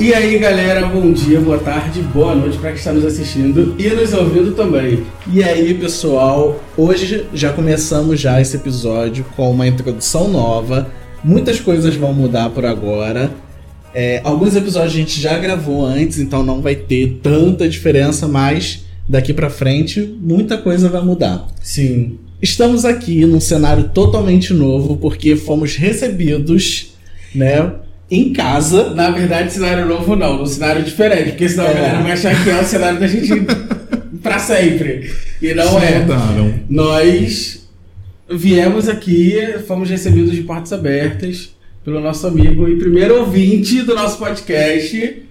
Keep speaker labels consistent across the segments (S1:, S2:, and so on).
S1: E aí, galera, bom dia, boa tarde, boa noite para quem está nos assistindo e nos ouvindo também.
S2: E aí, pessoal, hoje já começamos já esse episódio com uma introdução nova. Muitas coisas vão mudar por agora. É, alguns episódios a gente já gravou antes, então não vai ter tanta diferença, mas daqui para frente muita coisa vai mudar.
S1: Sim.
S2: Estamos aqui num cenário totalmente novo porque fomos recebidos, né, em casa.
S1: Na verdade, cenário novo não, num cenário diferente, porque senão
S2: É.
S1: a galera vai achar que é o cenário da gente pra sempre. E não é.
S3: Mudaram.
S1: Nós viemos aqui, fomos recebidos de portas abertas pelo nosso amigo e primeiro ouvinte do nosso podcast.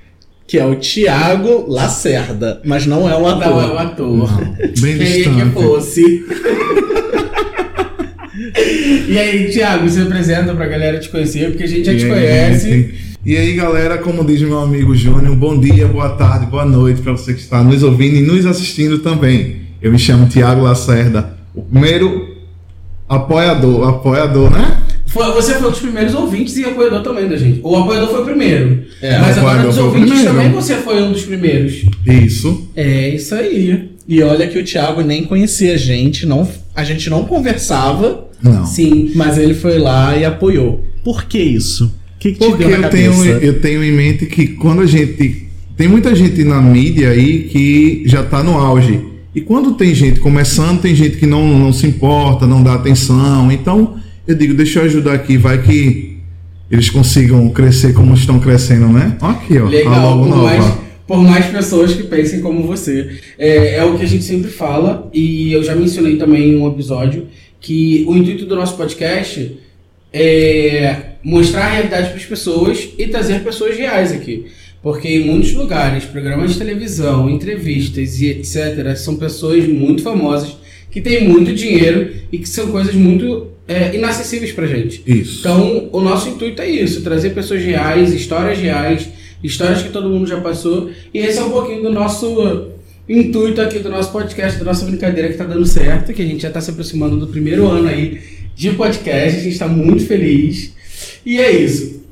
S2: Que é o Tiago Lacerda, mas não é o ator.
S1: Não, é o ator.
S3: Não, bem
S1: Queria que
S3: distante.
S1: fosse. e aí, Thiago, se apresenta pra galera te conhecer, porque a gente já
S3: E
S1: te
S3: aí,
S1: conhece.
S3: gente? E aí, galera, como diz meu amigo Júnior, bom dia, boa tarde, boa noite para você que está nos ouvindo e nos assistindo também. Eu me chamo Tiago Lacerda, o primeiro apoiador, apoiador, né?
S1: Foi- você foi um dos primeiros ouvintes e apoiador também da gente. O apoiador foi o primeiro.
S2: É,
S1: Mas agora dos ouvintes também você foi um dos primeiros.
S3: Isso.
S1: É isso aí.
S2: E olha que o Thiago nem conhecia a gente, não, a gente não conversava,
S3: Não.
S1: Sim.
S2: mas ele foi lá e apoiou. Por que isso? O que, que te
S3: Porque
S2: deu na
S3: eu tenho,
S2: cabeça?
S3: eu tenho em mente que quando a gente. Tem muita gente na mídia aí que já tá no auge. E quando tem gente começando, tem gente que não, não se importa, não dá atenção. Então, eu digo, deixa eu ajudar aqui, vai que eles consigam crescer como estão crescendo, né? Aqui, ó. tá
S1: Legal,
S3: logo
S1: por
S3: nova.
S1: mais, por mais pessoas que pensem como você. É, é o que a gente sempre fala, e eu já mencionei também em um episódio, que o intuito do nosso podcast é mostrar a realidade para as pessoas e trazer pessoas reais aqui. Porque em muitos lugares, programas de televisão, entrevistas e etc., são pessoas muito famosas que têm muito dinheiro e que são coisas muito é, inacessíveis pra gente.
S3: Isso.
S1: Então, o nosso intuito é isso: trazer pessoas reais, histórias reais, histórias que todo mundo já passou. E esse é um pouquinho do nosso intuito aqui do nosso podcast, da nossa brincadeira que tá dando certo, que a gente já tá se aproximando do primeiro ano aí de podcast, a gente tá muito feliz. E é isso.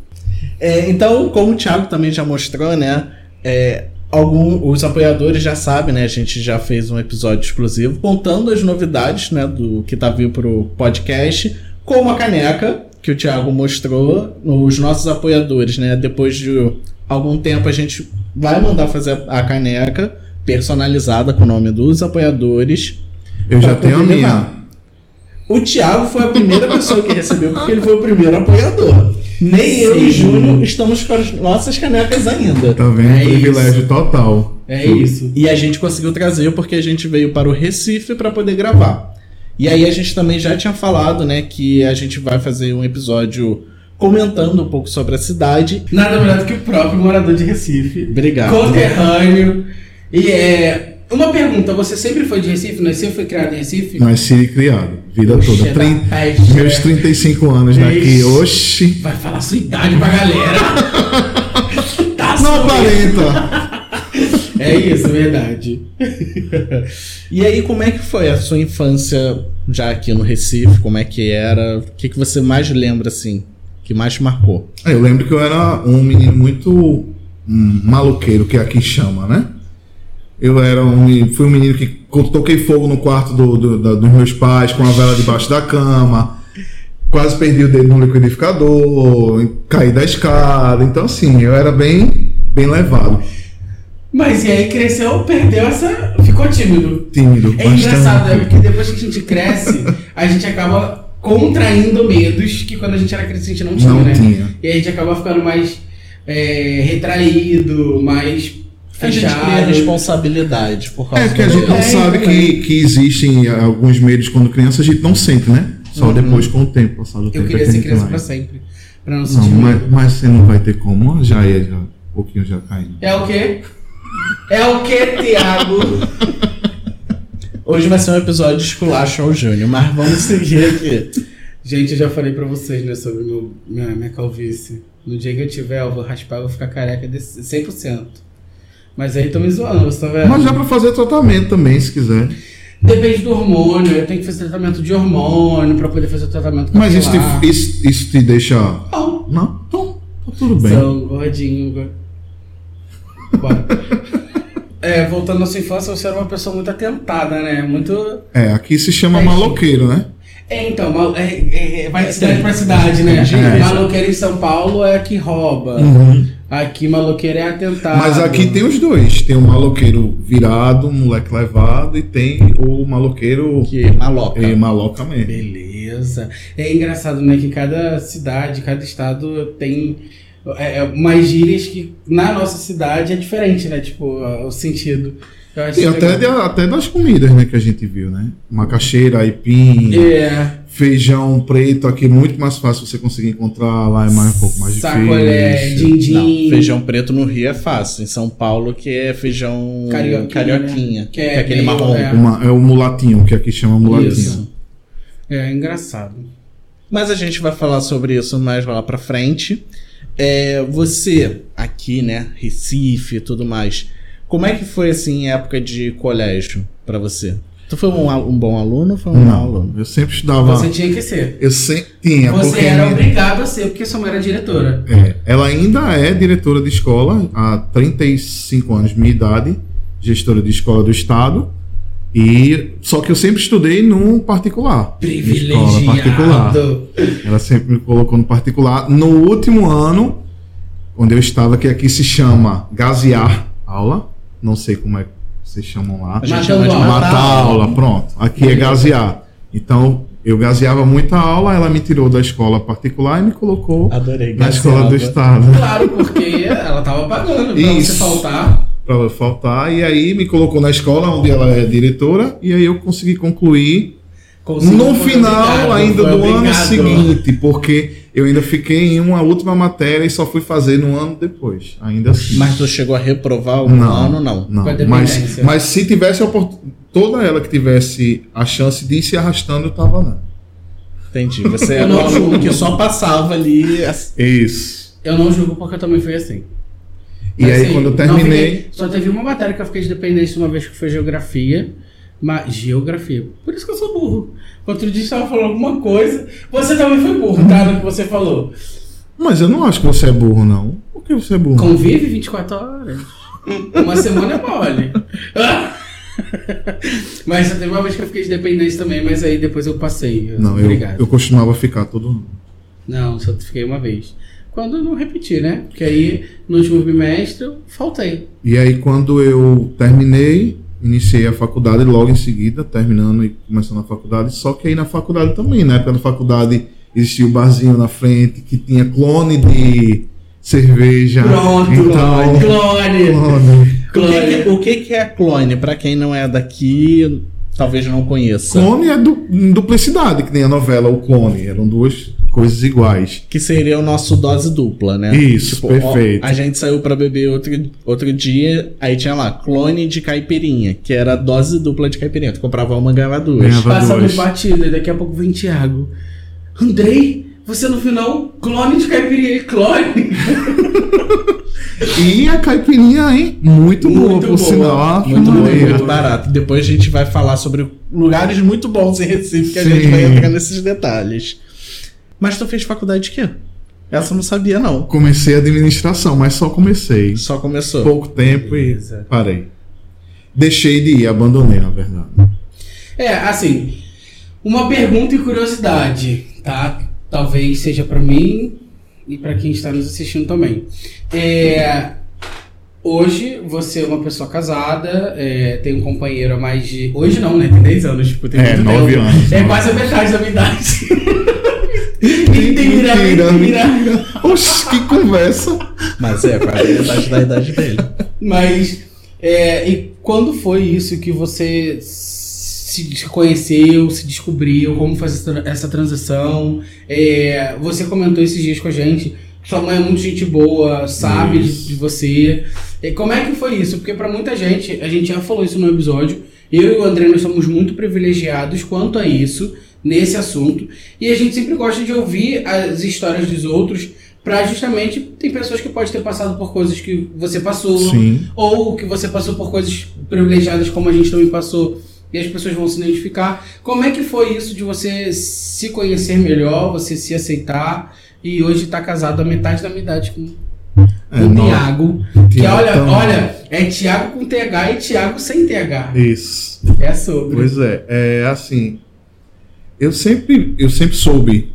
S2: É, então, como o Thiago também já mostrou, né? é, algum, os apoiadores já sabem, né? A gente já fez um episódio exclusivo contando as novidades, né? Do que tá vindo pro podcast, como a caneca que o Thiago mostrou. Os nossos apoiadores, né? Depois de algum tempo a gente vai mandar fazer a caneca personalizada com o nome dos apoiadores.
S3: Eu já tenho a minha.
S2: levar. O Thiago foi a primeira pessoa que recebeu porque ele foi o primeiro apoiador. Nem eu e
S1: Sim.
S2: Júnior estamos com as nossas canecas ainda.
S3: Tá vendo?
S1: É
S3: Privilégio total.
S1: É isso.
S2: E a gente conseguiu trazer porque a gente veio para o Recife para poder gravar. E aí a gente também já tinha falado, né, que a gente vai fazer um episódio comentando um pouco sobre a cidade.
S1: Nada melhor do que o próprio morador de Recife.
S2: Obrigado.
S1: Conterrâneo. E é. Uma pergunta, você sempre foi de Recife? Nasceu e foi criado em Recife?
S3: Nasci e criado, vida
S1: Oxe,
S3: toda.
S1: é
S3: Trin- Meus
S1: né?
S3: 35 anos daqui. Oxi.
S1: Vai falar sua idade pra galera. tá
S3: Não aparenta.
S1: É isso, verdade.
S2: E aí, como é que foi a sua infância já aqui no Recife? Como é que era? O que, que você mais lembra, assim, que mais te marcou?
S3: É, Eu lembro que eu era um menino muito hum, maluqueiro, que aqui chama, né? Eu era um, fui um menino que toquei fogo no quarto do- do- da- dos meus pais com a vela debaixo da cama. Quase perdi o dedo no liquidificador, caí da escada. Então, assim, eu era bem, bem levado,
S1: Mas e aí cresceu, perdeu essa. ficou tímido.
S3: tímido.
S1: É
S3: bastante.
S1: engraçado, né? Porque depois que a gente cresce, a gente acaba contraindo medos que quando a gente era gente não tinha,
S3: Não
S1: né?
S3: tinha.
S1: E a gente acaba ficando mais é, retraído, mais
S2: A gente cria
S1: fechado.
S2: responsabilidade por causa
S3: É, porque a gente não sabe que, que existem alguns medos quando criança, a gente não sente, né? Só depois com o tempo, passado o tempo.
S1: Eu
S3: é
S1: queria
S3: que a
S1: ser criança
S3: vai.
S1: pra sempre. Pra não
S3: Não, mas, mas você não vai ter como, já é já, um pouquinho já caindo.
S1: É o quê? É o quê, Thiago?
S2: Hoje vai ser um episódio de esculacho ao Júnior, mas vamos seguir aqui.
S1: Gente, eu já falei pra vocês, né, sobre meu, minha, minha calvície. No dia que eu tiver, eu vou raspar, eu vou ficar careca de 100%. Mas aí tô me zoando, você tá vendo?
S3: Mas já pra fazer tratamento também, se quiser.
S1: Depende do hormônio, eu tenho que fazer tratamento de hormônio pra poder fazer o tratamento
S3: Mas isso
S1: capilar.
S3: te, isso, isso te deixa.
S1: Não,
S3: Não? Então, tá tudo bem.
S1: sou gordinho. go- Bora. É, voltando à sua infância, você era uma pessoa muito atentada, né? Muito.
S3: É, aqui se chama
S1: É,
S3: maloqueiro, né?
S1: É, então, mal- é, é, é, vai de cidade pra cidade, né?
S3: É.
S1: Maloqueiro em São Paulo é que rouba.
S3: Uhum.
S1: Aqui, maloqueiro é atentado.
S3: Mas aqui tem os dois. Tem o maloqueiro virado, moleque levado, e tem o maloqueiro
S2: Que maloca.
S3: é, maloca mesmo.
S1: Beleza. É engraçado, né? Que cada cidade, cada estado tem é, é, umas gírias que na nossa cidade é diferente, né? Tipo, o sentido.
S3: E até, de- até das comidas, né, que a gente viu, né? Macaxeira, aipim,
S1: É,
S3: feijão preto, aqui é muito mais fácil você conseguir encontrar, lá é mais um pouco mais
S1: sacolé,
S3: difícil.
S1: din-din.
S2: Não, feijão preto no Rio é fácil. Em São Paulo que é feijão
S1: Carioquinha,
S2: carioquinha,
S1: né?
S2: que é, aquele
S1: meio-
S2: marrom.
S1: é.
S3: Uma- é o mulatinho, que aqui chama mulatinho.
S1: Isso. É engraçado.
S2: Mas a gente vai falar sobre isso mais lá pra frente. É, você, aqui, né, Recife e tudo mais, como é que foi, assim, a época de colégio pra você? Tu foi um, um bom aluno ou foi um mau aluno?
S3: Eu sempre estudava.
S1: Você tinha que ser.
S3: Eu sempre tinha,
S1: Você
S3: porque
S1: era obrigado a ser, porque sua mãe era diretora.
S3: É, ela ainda é diretora de escola há 35 anos, minha idade, gestora de escola do estado. E só que eu sempre estudei num particular. Escola particular.
S1: Privilegiado.
S3: Ela sempre me colocou no particular. No último ano, onde eu estava, que aqui se chama gasear aula, não sei como é que vocês chamam lá.
S2: A gente
S1: Matando
S2: chama de
S1: aula.
S3: Matar aula, pronto. Aqui é gasear. Então, eu gaseava muita aula, ela me tirou da escola particular e me colocou
S2: Adorei.
S3: na escola do estado.
S1: Claro, porque ela tava pagando
S3: Isso.
S1: você faltar.
S3: Eu faltar, e aí me colocou na escola onde ela é diretora, e aí eu consegui concluir no final ainda do ano seguinte, porque eu ainda fiquei em uma última matéria e só fui fazer no ano depois, ainda assim.
S2: Mas tu chegou a reprovar algum
S3: Não.
S2: ano, não?
S3: Não,
S1: Com a
S3: mas,
S1: dependência.
S3: mas se tivesse toda ela que tivesse a chance de ir se arrastando, eu tava lá.
S2: Entendi. Você era um
S1: Não,
S2: aluno que só passava ali. assim.
S3: Isso.
S1: Eu não julgo porque eu também fui assim.
S3: E
S1: Mas,
S3: aí
S1: assim,
S3: quando eu terminei,
S1: fiquei- só teve uma matéria que eu fiquei de dependência uma vez que foi geografia. Mas geografia. Por isso que eu sou burro. Outro dia você estava falando alguma coisa. Você também foi burro, tá? No que você falou.
S3: mas eu não acho que você é burro não. Por que você é burro?
S1: Convive 24 horas. Uma semana é mole. mas só teve uma vez que eu fiquei de dependência também, mas aí depois eu passei.
S3: Não, eu,
S1: Obrigado.
S3: eu costumava ficar todo ano.
S1: Não, só fiquei uma vez. Quando eu não repeti, né? Porque aí no último bimestre eu faltei.
S3: E aí, quando eu terminei, iniciei a faculdade logo em seguida, terminando e começando a faculdade. Só que aí na faculdade também, na época da faculdade, existia o barzinho na frente que tinha clone de cerveja.
S1: Pronto,
S3: então,
S1: clone.
S3: clone.
S2: O que, que- o que que é clone? Pra quem não é daqui, talvez não conheça.
S3: Clone é du duplicidade, que nem a novela O Clone. Eram duas coisas iguais.
S2: Que seria o nosso dose dupla, né?
S3: Isso,
S2: ó,
S3: perfeito.
S2: a gente saiu pra beber outro, outro dia, aí tinha lá, clone de caipirinha, que era dose dupla de caipirinha. Tu comprava uma, ganhava duas.
S3: Ganhava
S1: Passamos
S3: dois.
S1: batida e daqui a pouco vem Thiago. Andrei, você no final, clone de caipirinha. Clone.
S3: E a caipirinha, hein? Muito, boa,
S1: Muito
S3: por
S1: boa.
S3: sinal.
S2: Muito bom,
S3: Maria.
S2: muito barato. Depois a gente vai falar sobre lugares muito bons em Recife, que a
S3: Sim.
S2: gente vai entrar nesses detalhes. Mas tu fez faculdade de quê? Essa eu não sabia, não.
S3: Comecei a administração, mas só comecei.
S2: Só começou.
S3: Pouco tempo
S1: Beleza.
S3: e parei. Deixei de ir, abandonei, na verdade.
S1: É, assim, uma pergunta e curiosidade, tá? Talvez seja pra mim e pra quem está nos assistindo também. É, hoje você é uma pessoa casada, é, tem um companheiro há mais de. Hoje não, né? Tem 10 anos, tipo, tem
S3: É,
S1: muito
S3: nove
S1: tempo.
S3: anos.
S1: É quase a metade da minha idade. mentira,
S3: Mentira,
S1: mentira.
S3: Oxi, que conversa.
S2: Mas é, quase a metade da idade dele.
S1: Mas, é, e quando foi isso que você se conheceu, se descobriu, como fazer essa tra- essa transição? É, você comentou esses dias com a gente, sua mãe é muito gente boa, sabe de,
S3: Isso.
S1: de você. E como é que foi isso? Porque pra muita gente, a gente já falou isso no episódio, eu e o André nós somos muito privilegiados quanto a isso, nesse assunto, e a gente sempre gosta de ouvir as histórias dos outros Pra justamente tem pessoas que podem ter passado por coisas que você passou,
S3: Sim.
S1: ou que você passou por coisas privilegiadas como a gente também passou e as pessoas vão se identificar. Como é que foi isso de você se conhecer melhor, você se aceitar e hoje tá casado a metade da minha idade com
S3: É, não.
S1: Tiago. Que olha,
S3: também.
S1: olha, é Tiago com TH e Tiago sem TH.
S3: Isso.
S1: É sobre.
S3: Pois é, é assim. Eu sempre, eu sempre soube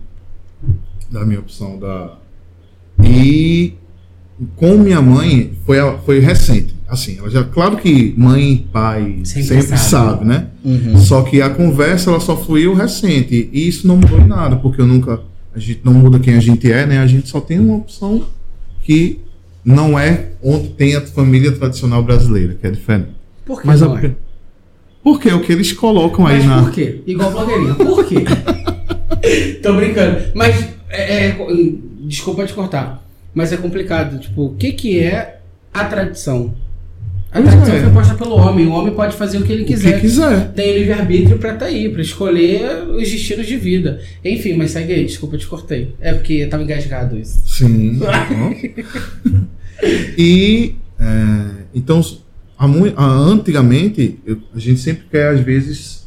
S3: da minha opção da e com minha mãe foi a- foi recente. Assim, ela já claro que mãe e pai
S1: Sempre
S3: sempre,
S1: sabe.
S3: sabe, né?
S2: Uhum.
S3: Só que a conversa ela só fluiu recente e isso não mudou em nada, porque eu nunca a gente não muda quem a gente é, né? A gente só tem uma opção que não é onde tem a família tradicional brasileira, que é diferente.
S1: Por que
S3: Mas
S1: não
S3: a,
S1: é?
S3: porque é o que eles colocam aí
S1: Mas
S3: na
S1: por quê? Igual blogueirinha. Por quê? Tô brincando. Mas, é, é- desculpa te cortar. Mas é complicado. Tipo, o que que é a tradição? A tradição
S3: é.
S1: foi posta pelo homem. O homem pode fazer o que ele
S3: o que
S1: quiser.
S3: quiser.
S1: Tem livre-arbítrio pra tá aí, pra escolher os destinos de vida. Enfim, mas segue aí. Desculpa, te cortei. É porque tava engasgado isso.
S3: Sim. E é, então há mui- há- antigamente eu- a gente sempre quer às vezes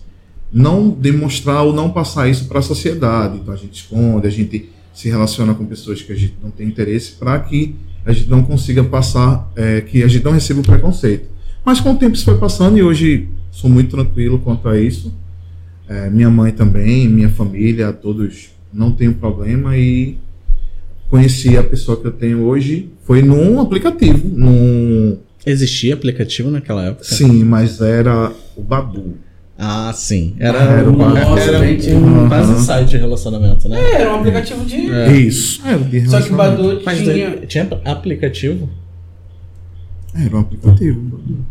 S3: não demonstrar ou não passar isso para a sociedade. Então a gente esconde, a gente se relaciona com pessoas que a gente não tem interesse para que a gente não consiga passar, é, que a gente não receba o preconceito. Mas com o tempo isso foi passando e hoje sou muito tranquilo quanto a isso. É, minha mãe também, minha família, todos não tenho problema e conheci a pessoa que eu tenho hoje foi num aplicativo, num
S2: Existia aplicativo naquela época?
S3: sim, mas era o Badu.
S2: Ah, sim. Era,
S3: Era o
S2: uma, era um quase site de relacionamento, né?
S1: É, era um aplicativo de.
S2: É.
S3: Isso. Era de
S1: Só que o. Badu
S2: Mas
S1: tinha.
S2: daí- tinha aplicativo?
S3: Era um aplicativo. Badu.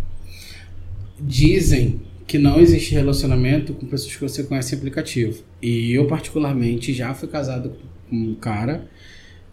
S1: Dizem que não existe relacionamento com pessoas que você conhece em aplicativo. E eu, particularmente, já fui casado com um cara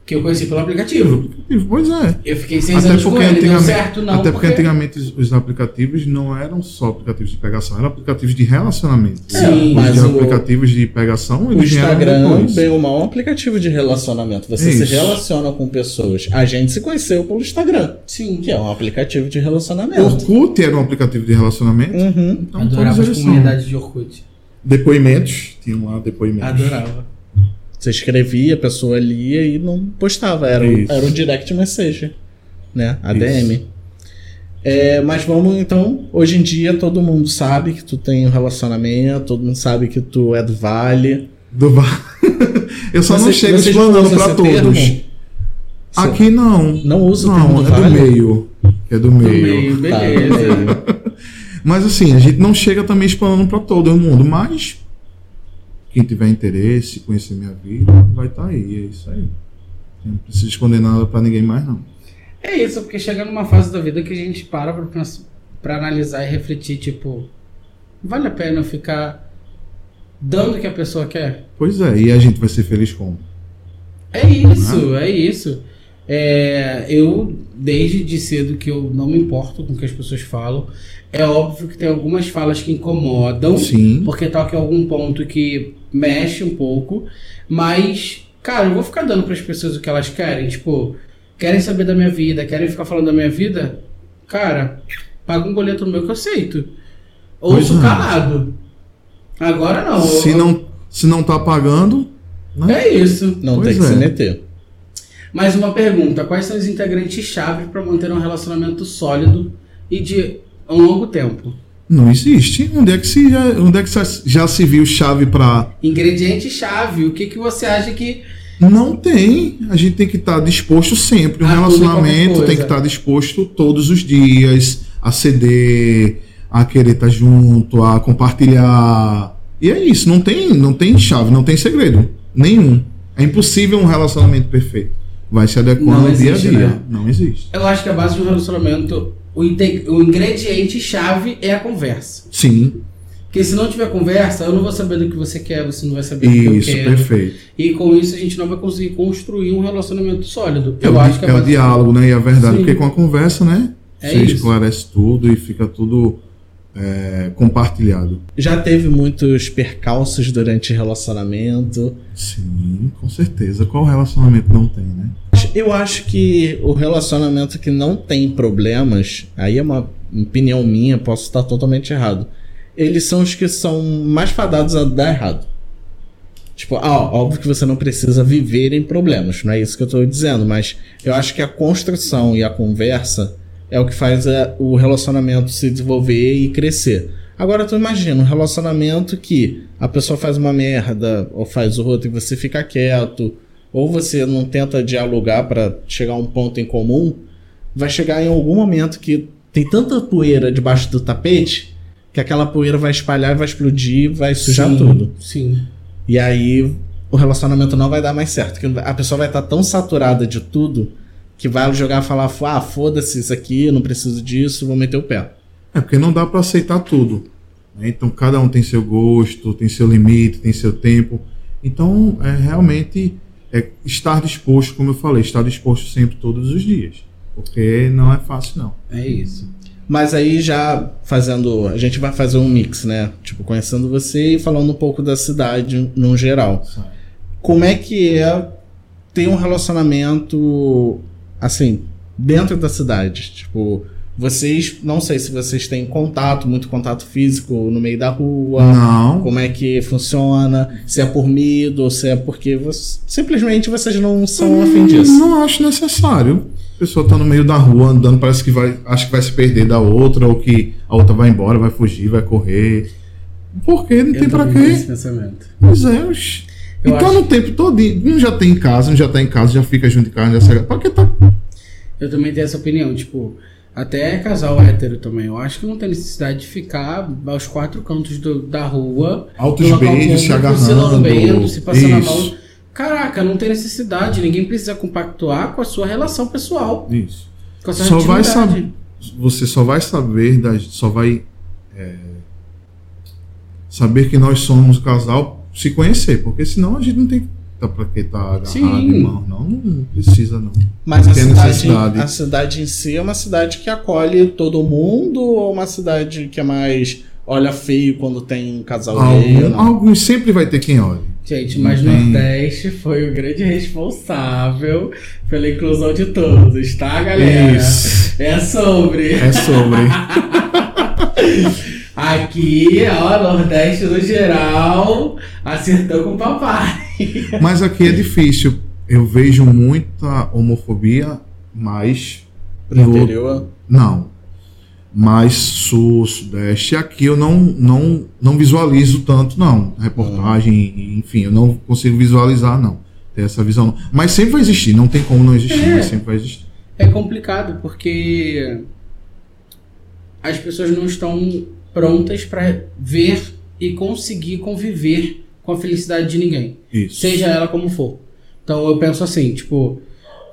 S1: que eu conheci pelo aplicativo.
S3: Pois é.
S1: Eu fiquei seis
S3: Até
S1: anos com ele, deu certo, não.
S3: até porque
S1: porque...
S3: antigamente os, os aplicativos não eram só aplicativos de pegação, eram aplicativos de relacionamento.
S1: Sim,
S3: os
S2: mas
S3: de
S2: o-
S3: aplicativos de pegação,
S2: O Instagram, bem ou mal, é um aplicativo de relacionamento. Você
S3: Isso.
S2: se relaciona com pessoas. A gente se conheceu pelo Instagram,
S1: Sim.
S2: que é um aplicativo de relacionamento.
S3: Orkut era um aplicativo de relacionamento.
S2: Uhum.
S3: Então,
S1: Adorava as comunidades de Orkut.
S3: Depoimentos, tinham lá depoimentos.
S1: Adorava.
S2: Você escrevia, a pessoa lia e não postava. Era,
S3: Isso.
S2: era o direct message, né? ADM. É, mas vamos então, hoje em dia todo mundo sabe que tu tem um relacionamento, todo mundo sabe que tu é do Vale.
S3: Do va- Eu só não
S2: Você-
S3: chego
S2: vocês
S3: explanando para todos.
S2: termo?
S3: Aqui não.
S2: Não usa o
S3: Não,
S2: termo do
S3: é do
S2: Vale?
S3: meio. É do
S1: Do
S3: meio.
S1: meio,
S2: Tá,
S1: beleza.
S2: beleza.
S3: Mas assim, a gente não chega também explanando para todo mundo, mas quem tiver interesse, conhecer minha vida, vai estar aí, é isso aí. Eu não preciso esconder nada para ninguém mais não.
S1: É isso, porque chega numa fase da vida que a gente para pra analisar e refletir, tipo, vale a pena eu ficar dando o que a pessoa quer?
S3: Pois é, e a gente vai ser feliz como?
S1: É isso, é isso. É, eu, desde de cedo, que eu não me importo com o que as pessoas falam. É óbvio que tem algumas falas que incomodam,
S3: Sim.
S1: porque toca em algum ponto que mexe um pouco. Mas, cara, eu vou ficar dando para as pessoas o que elas querem. Tipo, querem saber da minha vida, querem ficar falando da minha vida? Cara, paga um boleto no meu que eu aceito. Ouço
S3: Pois é.
S1: calado. Agora não.
S3: Se
S1: eu-
S3: não, se não tá pagando, né?
S1: É isso.
S2: Não
S3: Pois
S2: tem que
S3: é.
S2: se meter.
S1: Mais uma pergunta: quais são os integrantes-chave para manter um relacionamento sólido e de um longo tempo?
S3: Não existe. Onde é que, se já, onde é que já, se viu chave para
S1: Ingrediente-chave, o que, que você acha que.
S3: Não tem. A gente tem que estar disposto sempre. Um
S1: A qualquer
S3: relacionamento tem que estar disposto todos os dias a ceder, a querer estar junto, a compartilhar. E é isso. Não tem, não tem chave, não tem segredo nenhum. É impossível um relacionamento perfeito. Vai se adequando ao dia a
S1: existe,
S3: dia.
S1: né?
S3: Não existe.
S1: Eu acho que a base de um relacionamento, o, o ingrediente-chave é a conversa.
S3: Sim,
S1: Porque se não tiver conversa, eu não vou saber do que você quer, você não vai saber do que eu
S3: isso,
S1: quero.
S3: perfeito.
S1: E com isso a gente não vai conseguir construir um relacionamento sólido.
S3: É,
S1: eu
S3: o,
S1: acho que a
S3: é o diálogo, né? E a verdade,
S1: Sim.
S3: porque com a conversa, né?
S1: É
S3: você
S1: isso.
S3: esclarece tudo e fica tudo é, compartilhado.
S2: Já teve muitos percalços durante relacionamento.
S3: Sim, com certeza. Qual relacionamento não tem, né?
S2: Eu acho que o relacionamento que não tem problemas, aí é uma opinião minha, posso estar totalmente errado. Eles são os que são mais fadados a dar errado. Tipo, ah, óbvio que você não precisa viver em problemas, não é isso que eu tô dizendo, mas eu acho que a construção e a conversa é o que faz é, o relacionamento se desenvolver e crescer. Agora tu imagina um relacionamento que a pessoa faz uma merda ou faz outra e você fica quieto, ou você não tenta dialogar para chegar a um ponto em comum, vai chegar em algum momento que tem tanta poeira debaixo do tapete que aquela poeira vai espalhar, vai explodir, vai sujar
S1: Sim,
S2: tudo.
S1: Sim.
S2: E aí o relacionamento não vai dar mais certo. Que a pessoa vai estar tão saturada de tudo que vai jogar e falar: ah, foda-se isso aqui, eu não preciso disso, vou meter o pé.
S3: É porque não dá para aceitar tudo. né? Então cada um tem seu gosto, tem seu limite, tem seu tempo. Então é realmente é estar disposto, como eu falei, estar disposto sempre todos os dias. Porque não é fácil não.
S1: É isso.
S2: Mas aí já fazendo. A gente vai fazer um mix, né? Tipo, conhecendo você e falando um pouco da cidade no geral. Como é que é ter um relacionamento assim, dentro da cidade? Tipo, vocês. Não sei se vocês têm contato, muito contato físico no meio da rua.
S3: Não.
S2: Como é que funciona? Se é por medo, ou se é porque você- simplesmente vocês não são afim disso.
S3: Não acho necessário. A pessoa tá no meio da rua andando, parece que vai, acha que vai se perder da outra, ou que a outra vai embora, vai fugir, vai correr. Por quê? Não
S1: Eu
S3: tem pra
S1: tenho esse
S3: quê?
S1: pensamento.
S3: Pois é, oxi.
S1: Eu
S3: Então
S1: acho-
S3: no tempo todo, um já tem em casa, um já tá em casa, já fica junto em casa, já sai. Pra que tá?
S1: Eu também tenho essa opinião, tipo, até casal hétero também. Eu acho que não tem necessidade de ficar aos quatro cantos do- da rua.
S3: Altos beijos, se
S1: público, Se
S3: agarrando.
S1: lambendo, se passando a
S3: Isso.
S1: mão. Caraca, não tem necessidade. Ninguém precisa compactuar com a sua relação pessoal.
S3: Isso.
S1: Com a sua
S3: Só vai saber. Você só vai saber, das, só vai é, saber que nós somos casal se conhecer, porque senão a gente não tem tá, pra que tá agarrado
S1: Sim.
S3: em mão. Não, não precisa não.
S2: Mas a
S3: Tem
S2: cidade, a cidade em si é uma cidade que acolhe todo mundo ou uma cidade que é mais olha feio quando tem um casal
S3: Algum,
S2: não?
S3: alguns sempre vai ter quem olhe.
S1: Gente, mas
S3: Não.
S1: Nordeste foi o grande responsável pela inclusão de todos, tá, galera?
S3: Isso.
S1: É sobre.
S3: É sobre.
S1: Aqui, ó, Nordeste no geral, acertou com o papai.
S3: Mas aqui é difícil. Eu vejo muita homofobia, mas no-
S2: interior?
S3: Não. Mas sul, sudeste, aqui eu não, não, não visualizo tanto, não. Reportagem, enfim, eu não consigo visualizar, não. Ter essa visão. não. Mas sempre vai existir, não tem como não existir,
S1: É.
S3: mas sempre vai existir.
S1: É complicado porque as pessoas não estão prontas para ver e conseguir conviver com a felicidade de ninguém.
S3: Isso.
S1: seja ela como for. Então eu penso assim, tipo,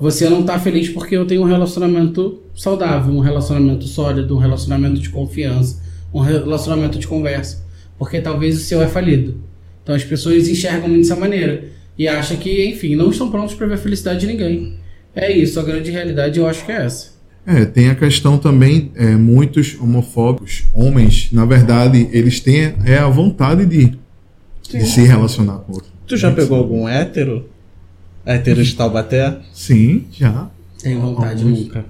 S1: você não tá feliz porque eu tenho um relacionamento saudável, um relacionamento sólido, um relacionamento de confiança, um relacionamento de conversa, porque talvez o seu é falido. Então as pessoas enxergam muito dessa maneira e acham que, enfim, não estão prontos para ver a felicidade de ninguém. É isso, a grande realidade eu acho que é essa.
S3: É, tem a questão também, é, muitos homofóbicos, homens, na verdade, eles têm é, a vontade de, de se relacionar com outro.
S2: Tu já pegou algum hétero? Hétero de Taubaté?
S3: Sim, já.
S1: Tenho vontade
S3: Alguns.
S1: nunca.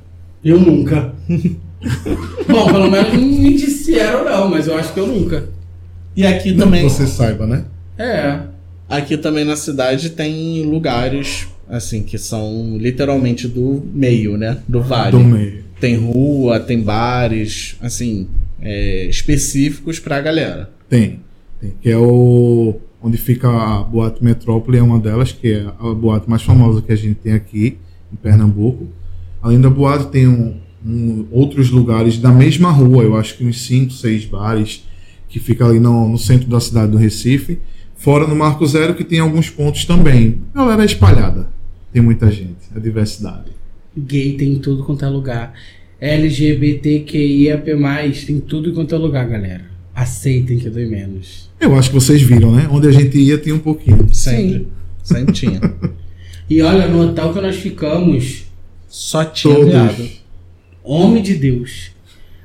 S1: Eu nunca. Bom, pelo menos não me disseram não, mas eu acho que eu nunca.
S2: E aqui
S3: Não
S2: também.
S3: que você saiba, né?
S1: É.
S2: Aqui também na cidade tem lugares, assim, que são literalmente do meio, né? Do vale.
S3: Do meio.
S2: Tem rua, tem bares, assim, é, específicos pra galera.
S3: Tem. Que é o. Onde fica a Boate Metrópole, é uma delas, que é a boate mais famosa que a gente tem aqui, em Pernambuco. Além da boate, tem um, um- outros lugares da mesma rua, eu acho que uns 5, 6 bares, que fica ali no, no centro da cidade do Recife. Fora no Marco Zero, que tem alguns pontos também. A galera é espalhada. Tem muita gente, a diversidade.
S1: Gay tem em tudo quanto é lugar. LGBTQIAP+, tem tudo quanto é lugar, galera. Aceitem que dói menos.
S3: Eu acho que vocês viram, né? Onde a gente ia tinha um pouquinho.
S2: Sempre. Sempre tinha.
S1: E olha, no hotel que nós ficamos,
S2: Só tinha
S3: Todos.
S2: viado.
S1: homem de Deus.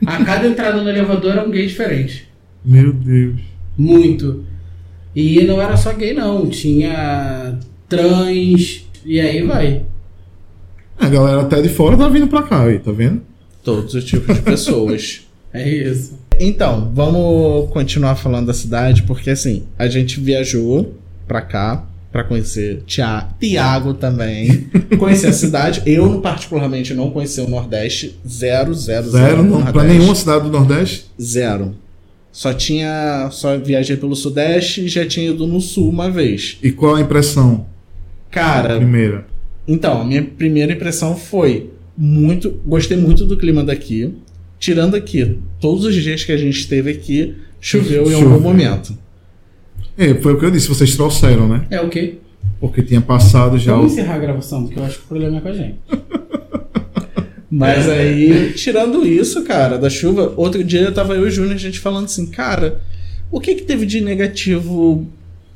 S1: A cada entrada no elevador era um gay diferente.
S3: Meu Deus.
S1: Muito. E não era só gay, não. Tinha trans. E aí vai.
S3: A galera até de fora tá vindo pra cá aí, tá vendo?
S2: Todos os tipos de pessoas.
S1: É isso.
S2: Então, vamos continuar falando da cidade, porque assim, a gente viajou pra cá para conhecer Tia- Tiago também, conhecer a cidade. Eu, particularmente, não conheci o Nordeste. Zero, zero, zero.
S3: Zero, não, pra nenhuma cidade do Nordeste?
S2: Zero. Só tinha. Só viajei pelo Sudeste e já tinha ido no Sul uma vez.
S3: E qual a impressão
S2: Cara,
S3: primeira?
S2: então, a minha primeira impressão foi muito. Gostei muito do clima daqui. Tirando aqui, todos os dias que a gente esteve aqui, choveu em algum momento.
S3: É, foi o que eu disse, vocês trouxeram, né?
S1: É o quê?
S3: Porque tinha passado já
S1: Vamos
S3: o.
S1: encerrar a gravação, porque eu acho que o problema é com a gente.
S2: Mas aí, tirando isso, cara, da chuva, outro dia tava eu e o Júnior, a gente falando assim, cara, o que que teve de negativo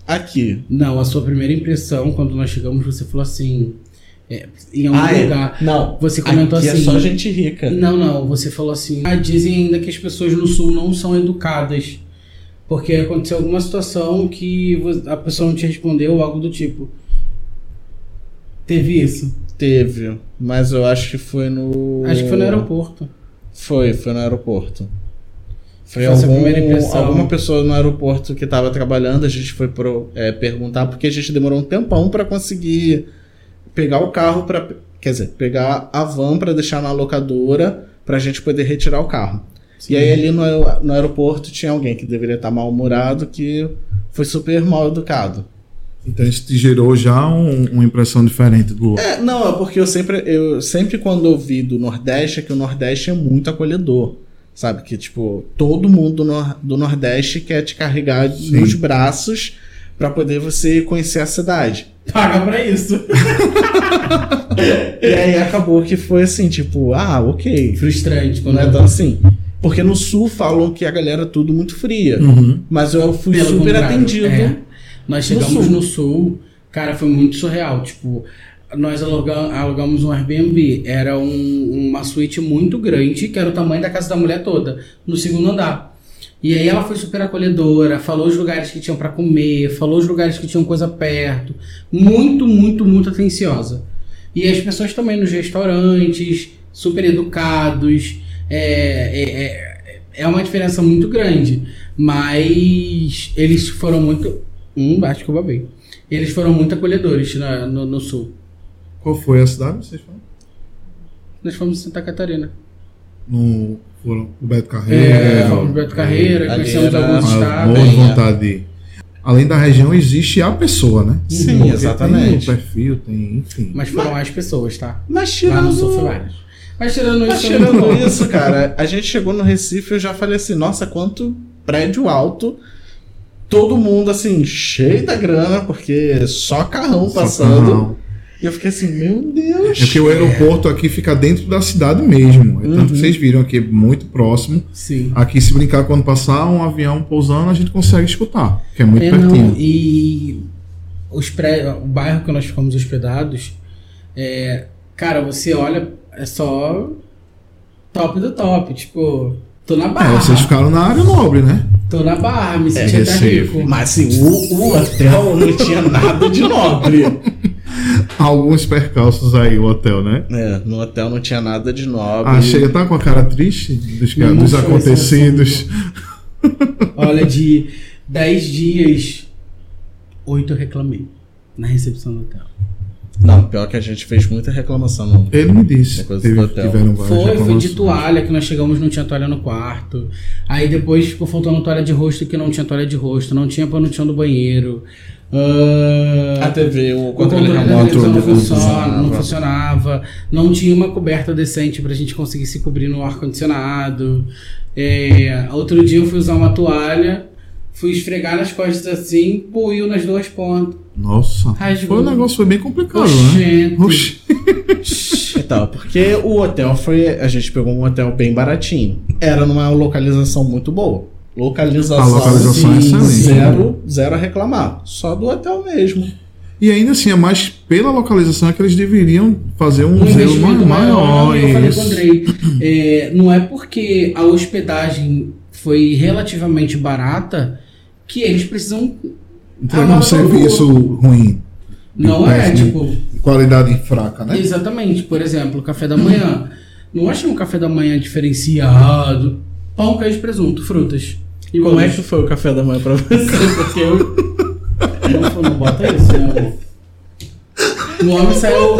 S2: aqui?
S1: Não, a sua primeira impressão, quando nós chegamos, você falou assim. É, em algum
S2: Ah, é.
S1: lugar.
S2: Não,
S1: Você comentou
S2: aqui
S1: assim.
S2: é só gente rica.
S1: Não, não, você falou assim. Ah, dizem ainda que as pessoas no sul não são educadas. Porque aconteceu alguma situação que a pessoa não te respondeu, algo do tipo. Teve isso.
S2: Teve, mas eu acho que foi no.
S1: Acho que foi no aeroporto.
S2: Foi, foi no aeroporto. Foi algum, alguma pessoa no aeroporto que estava trabalhando, a gente foi pro, é, perguntar, porque a gente demorou um tempão para conseguir pegar o carro para quer dizer, pegar a van para deixar na locadora pra gente poder retirar o carro. E aí ali no, no aeroporto tinha alguém que deveria estar mal-humorado que foi super mal educado.
S3: Então isso te gerou já um- uma impressão diferente do lugar.
S2: É, não, é porque eu sempre, eu sempre quando ouvi do Nordeste, é que o Nordeste é muito acolhedor. Sabe? Que, tipo, todo mundo do, Nor- do Nordeste quer te carregar
S3: Sim.
S2: nos braços pra poder você conhecer a cidade.
S1: Paga pra isso.
S2: E aí acabou que foi assim, tipo, ah, ok.
S1: Frustrante. Quando
S2: Não é tão assim. Porque no sul falam que a galera é tudo muito fria.
S3: Uhum.
S2: Mas eu fui
S1: Pelo
S2: super atendido.
S1: é. Nós chegamos
S2: sul.
S1: no sul. cara, foi muito surreal. Tipo, nós aluga- alugamos um Airbnb. Era um- uma suíte muito grande, que era o tamanho da casa da mulher toda, no segundo andar. E aí ela foi super acolhedora, falou os lugares que tinham pra comer, falou os lugares que tinham coisa perto. Muito, muito, muito atenciosa. E as pessoas também nos restaurantes, super educados. É, é, é, é uma diferença muito grande. Mas eles foram muito. Hum, acho que eu babei. Eles foram muito acolhedores na- no, no sul.
S3: Qual foi a cidade? Vocês falam?
S1: Nós fomos em Santa Catarina.
S3: No, foram o Beto
S1: É,
S3: Carreira.
S1: fomos Beto Carreira,
S2: ali
S1: conhecemos alguns estados.
S3: boa vontade. Além da região, existe a pessoa, né?
S2: Sim,
S3: Porque
S2: exatamente.
S3: Tem o perfil, tem, enfim.
S1: Mas foram as pessoas, tá?
S2: Mas tirando.
S1: Mas tirando
S2: mas
S1: isso, muito
S2: tirando isso, cara, a gente chegou no Recife eu já falei assim, nossa, quanto prédio alto. Todo mundo, assim, cheio da grana, porque só carrão
S3: Só
S2: passando.
S3: carrão.
S2: E eu fiquei assim, meu Deus.
S3: É porque o aeroporto aqui fica dentro da cidade mesmo. É tanto
S2: Uhum.
S3: que vocês viram aqui, é muito próximo.
S1: Sim.
S3: Aqui, se brincar, quando passar um avião pousando, a gente consegue escutar, que é muito
S1: É,
S3: pertinho.
S1: não, e os pré, o bairro que nós ficamos hospedados, é, cara, você olha, é só top do top. Tipo, tô na
S3: É,
S1: barra.
S3: vocês ficaram na área nobre, né?
S1: Tô na barra, me
S3: É,
S1: senti até
S3: Recife.
S1: rico.
S2: Mas assim, o, o hotel não tinha nada de nobre.
S3: Alguns percalços aí, o hotel, né?
S2: É, no hotel não tinha nada de nobre.
S3: Ah, chega, tá com a cara triste dos, dos acontecidos.
S1: Olha, de 10 dias, 8 eu reclamei na recepção do hotel.
S2: Não, pior que a gente fez muita reclamação. Não.
S3: Ele me disse.
S2: Coisa
S3: Teve,
S2: do hotel.
S3: tiveram
S1: Foi, foi de toalha, que nós chegamos não tinha toalha no quarto. Aí depois ficou faltando toalha de rosto, que não tinha toalha de rosto. Não tinha pano no chão do banheiro. Ah,
S2: A TV, o
S1: o
S2: controle
S1: controle da
S2: remoto
S1: televisão não,
S2: não
S1: funciona, não
S2: funcionava.
S1: funcionava. Não tinha uma coberta decente pra gente conseguir se cobrir no ar-condicionado. É, outro dia eu fui usar uma toalha, fui esfregar nas costas assim, puiu nas duas pontas.
S3: Nossa.
S1: Rasgou.
S3: Foi um negócio foi bem complicado, né?
S1: Oxente.
S3: Oxi.
S2: Então, porque o hotel foi. A gente pegou um hotel bem baratinho. Era numa localização muito boa. Localização.
S3: A localização é excelente.
S2: Zero, zero a reclamar. Só do hotel mesmo.
S3: E ainda assim, é mais pela localização que eles deveriam fazer um,
S1: um
S3: zelo maior.
S1: maior. Eu falei com o Andrei, é, não é porque a hospedagem foi relativamente barata que eles precisam.
S3: Entregar um serviço ruim.
S1: Não é, tipo.
S3: Qualidade fraca, né?
S1: Exatamente. Por exemplo, café da manhã. Não achei um café da manhã diferenciado. Pão, queijo, presunto, frutas. E
S2: Como é que foi o café da manhã pra você? Porque eu.
S1: Não, não bota isso, né, amor? O homem saiu.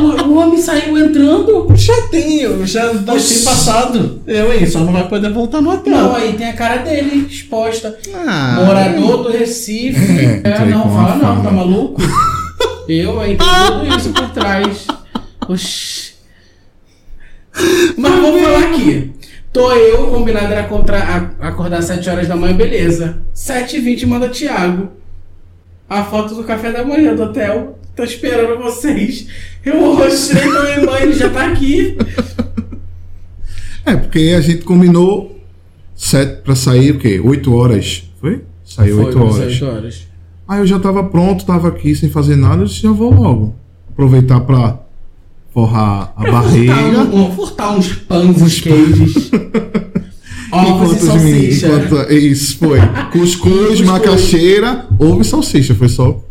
S1: O, o homem saiu entrando.
S2: Já tem, já tá
S1: Oxi.
S2: passado. Eu, hein? Só não vai poder voltar no hotel.
S1: Não, aí tem a cara dele exposta.
S2: Ah,
S1: Morador do Recife.
S3: É,
S1: É, não, fala não,
S3: fama.
S1: tá maluco? Eu aí tem tudo isso por trás. Oxi. Mas vamos falar aqui. Tô eu, combinado era contra, a- acordar às 7 horas da manhã, beleza. 7h20 manda Thiago. A foto do café da manhã do hotel. Tô esperando vocês. Eu mostrei tô indo banho, ele já tá aqui.
S3: É, porque a gente combinou sete pra sair, o quê? Oito horas. Foi? Saiu oito
S1: Foi,
S3: horas.
S1: oito horas.
S3: Aí eu já tava pronto, tava aqui sem fazer nada, eu disse, já vou logo. Aproveitar pra forrar a
S1: Pra
S3: barriga.
S1: Furtar, um, furtar uns pães, uns queijos. Ovos e
S3: os meninos- enquanto- isso foi. Cuscuz,
S1: Cuscuz.
S3: macaxeira, ovo e salsicha. Foi só.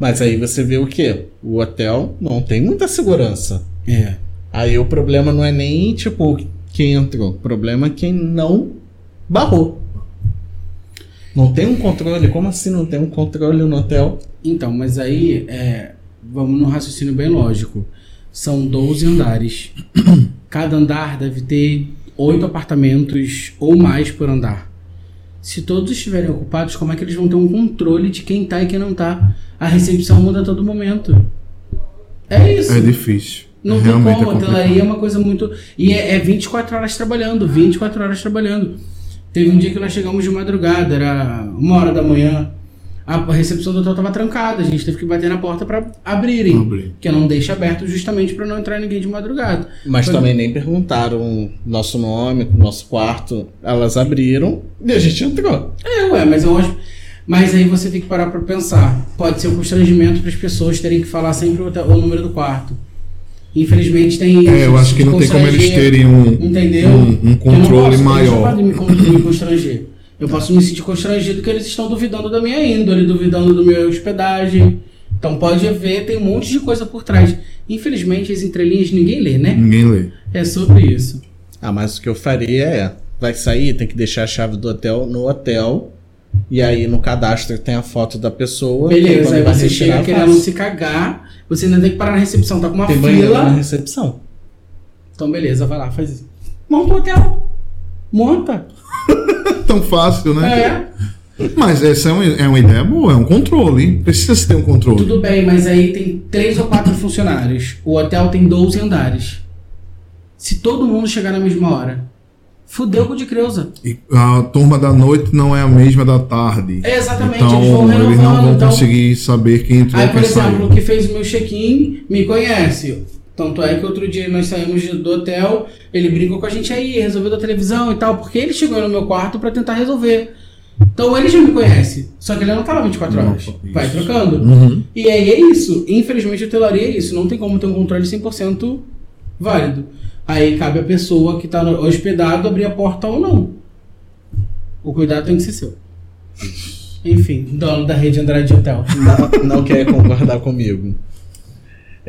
S2: Mas aí você vê o quê? O hotel não tem muita segurança.
S1: É.
S2: Aí o problema não é nem, tipo, quem entrou. O problema é quem não barrou. Não tem um controle? Como assim não tem um controle no hotel?
S1: Então, mas aí, é, vamos num raciocínio bem lógico. São 12 andares. Cada andar deve ter oito apartamentos ou mais por andar. Se todos estiverem ocupados, como é que eles vão ter um controle de quem tá e quem não tá? A recepção muda a todo momento. É isso.
S3: É difícil.
S1: Não
S3: Realmente
S1: tem como,
S3: é
S1: a hotelaria é uma coisa muito. E é, é 24 horas trabalhando, 24 horas trabalhando. Teve um dia que nós chegamos de madrugada, era uma hora da manhã. A recepção do hotel estava trancada, a gente teve que bater na porta para abrirem.
S3: Abrir.
S1: Que não deixa aberto justamente para não entrar ninguém de madrugada.
S2: Mas
S1: Foi-
S2: também nem perguntaram nosso nome, nosso quarto. Elas abriram e a gente entrou.
S1: É, ué, mas eu acho. Mas aí você tem que parar para pensar. Pode ser um constrangimento para as pessoas terem que falar sempre o, hotel- o número do quarto. Infelizmente tem.
S3: É, eu acho que não tem como eles terem um,
S1: Entendeu?
S3: um, um
S1: Eu não
S3: controle
S1: posso,
S3: maior.
S1: Eles podem me constranger. Eu posso me sentir constrangido que eles estão duvidando da minha índole, duvidando do meu hospedagem. Então pode ver, tem um monte de coisa por trás. Infelizmente, as entrelinhas ninguém lê, né?
S3: Ninguém lê.
S1: É sobre isso.
S2: Ah, mas o que eu faria é: vai sair, tem que deixar a chave do hotel no hotel. E aí no cadastro tem a foto da pessoa.
S1: Beleza, aí
S2: vai
S1: você chega querendo se cagar, você ainda tem que parar na recepção, tá com uma
S2: Tem banheiro na
S1: fila.
S2: recepção.
S1: Então beleza, vai lá, faz isso. Monta o hotel. Monta.
S3: Tão fácil, né?
S1: É.
S3: Mas essa é uma, é uma ideia boa, é um controle. Precisa se ter um controle.
S1: Tudo bem, mas aí tem três ou quatro funcionários. O hotel tem 12 andares. Se todo mundo chegar na mesma hora, fudeu com o de Creuza.
S3: E a turma da noite não é a mesma da tarde.
S1: É exatamente,
S3: então
S1: eles vão renovando.
S3: eles não vão
S1: então...
S3: conseguir saber quem entrou
S1: Aí, por exemplo, o que fez o meu check-in me conhece. Tanto é que outro dia nós saímos do hotel, ele brincou com a gente aí, resolveu da televisão e tal, porque ele chegou no meu quarto pra tentar resolver. Então ele já me conhece, só que ele não tá lá 24
S3: Não,
S1: horas. Vai trocando.
S3: Uhum.
S1: E aí é isso. Infelizmente, a hotelaria é isso. Não tem como ter um controle 100% válido. Aí cabe a pessoa que está hospedado abrir a porta ou não. O cuidado tem que ser seu. Enfim, dono da rede Andrade Hotel.
S2: não, não quer concordar comigo.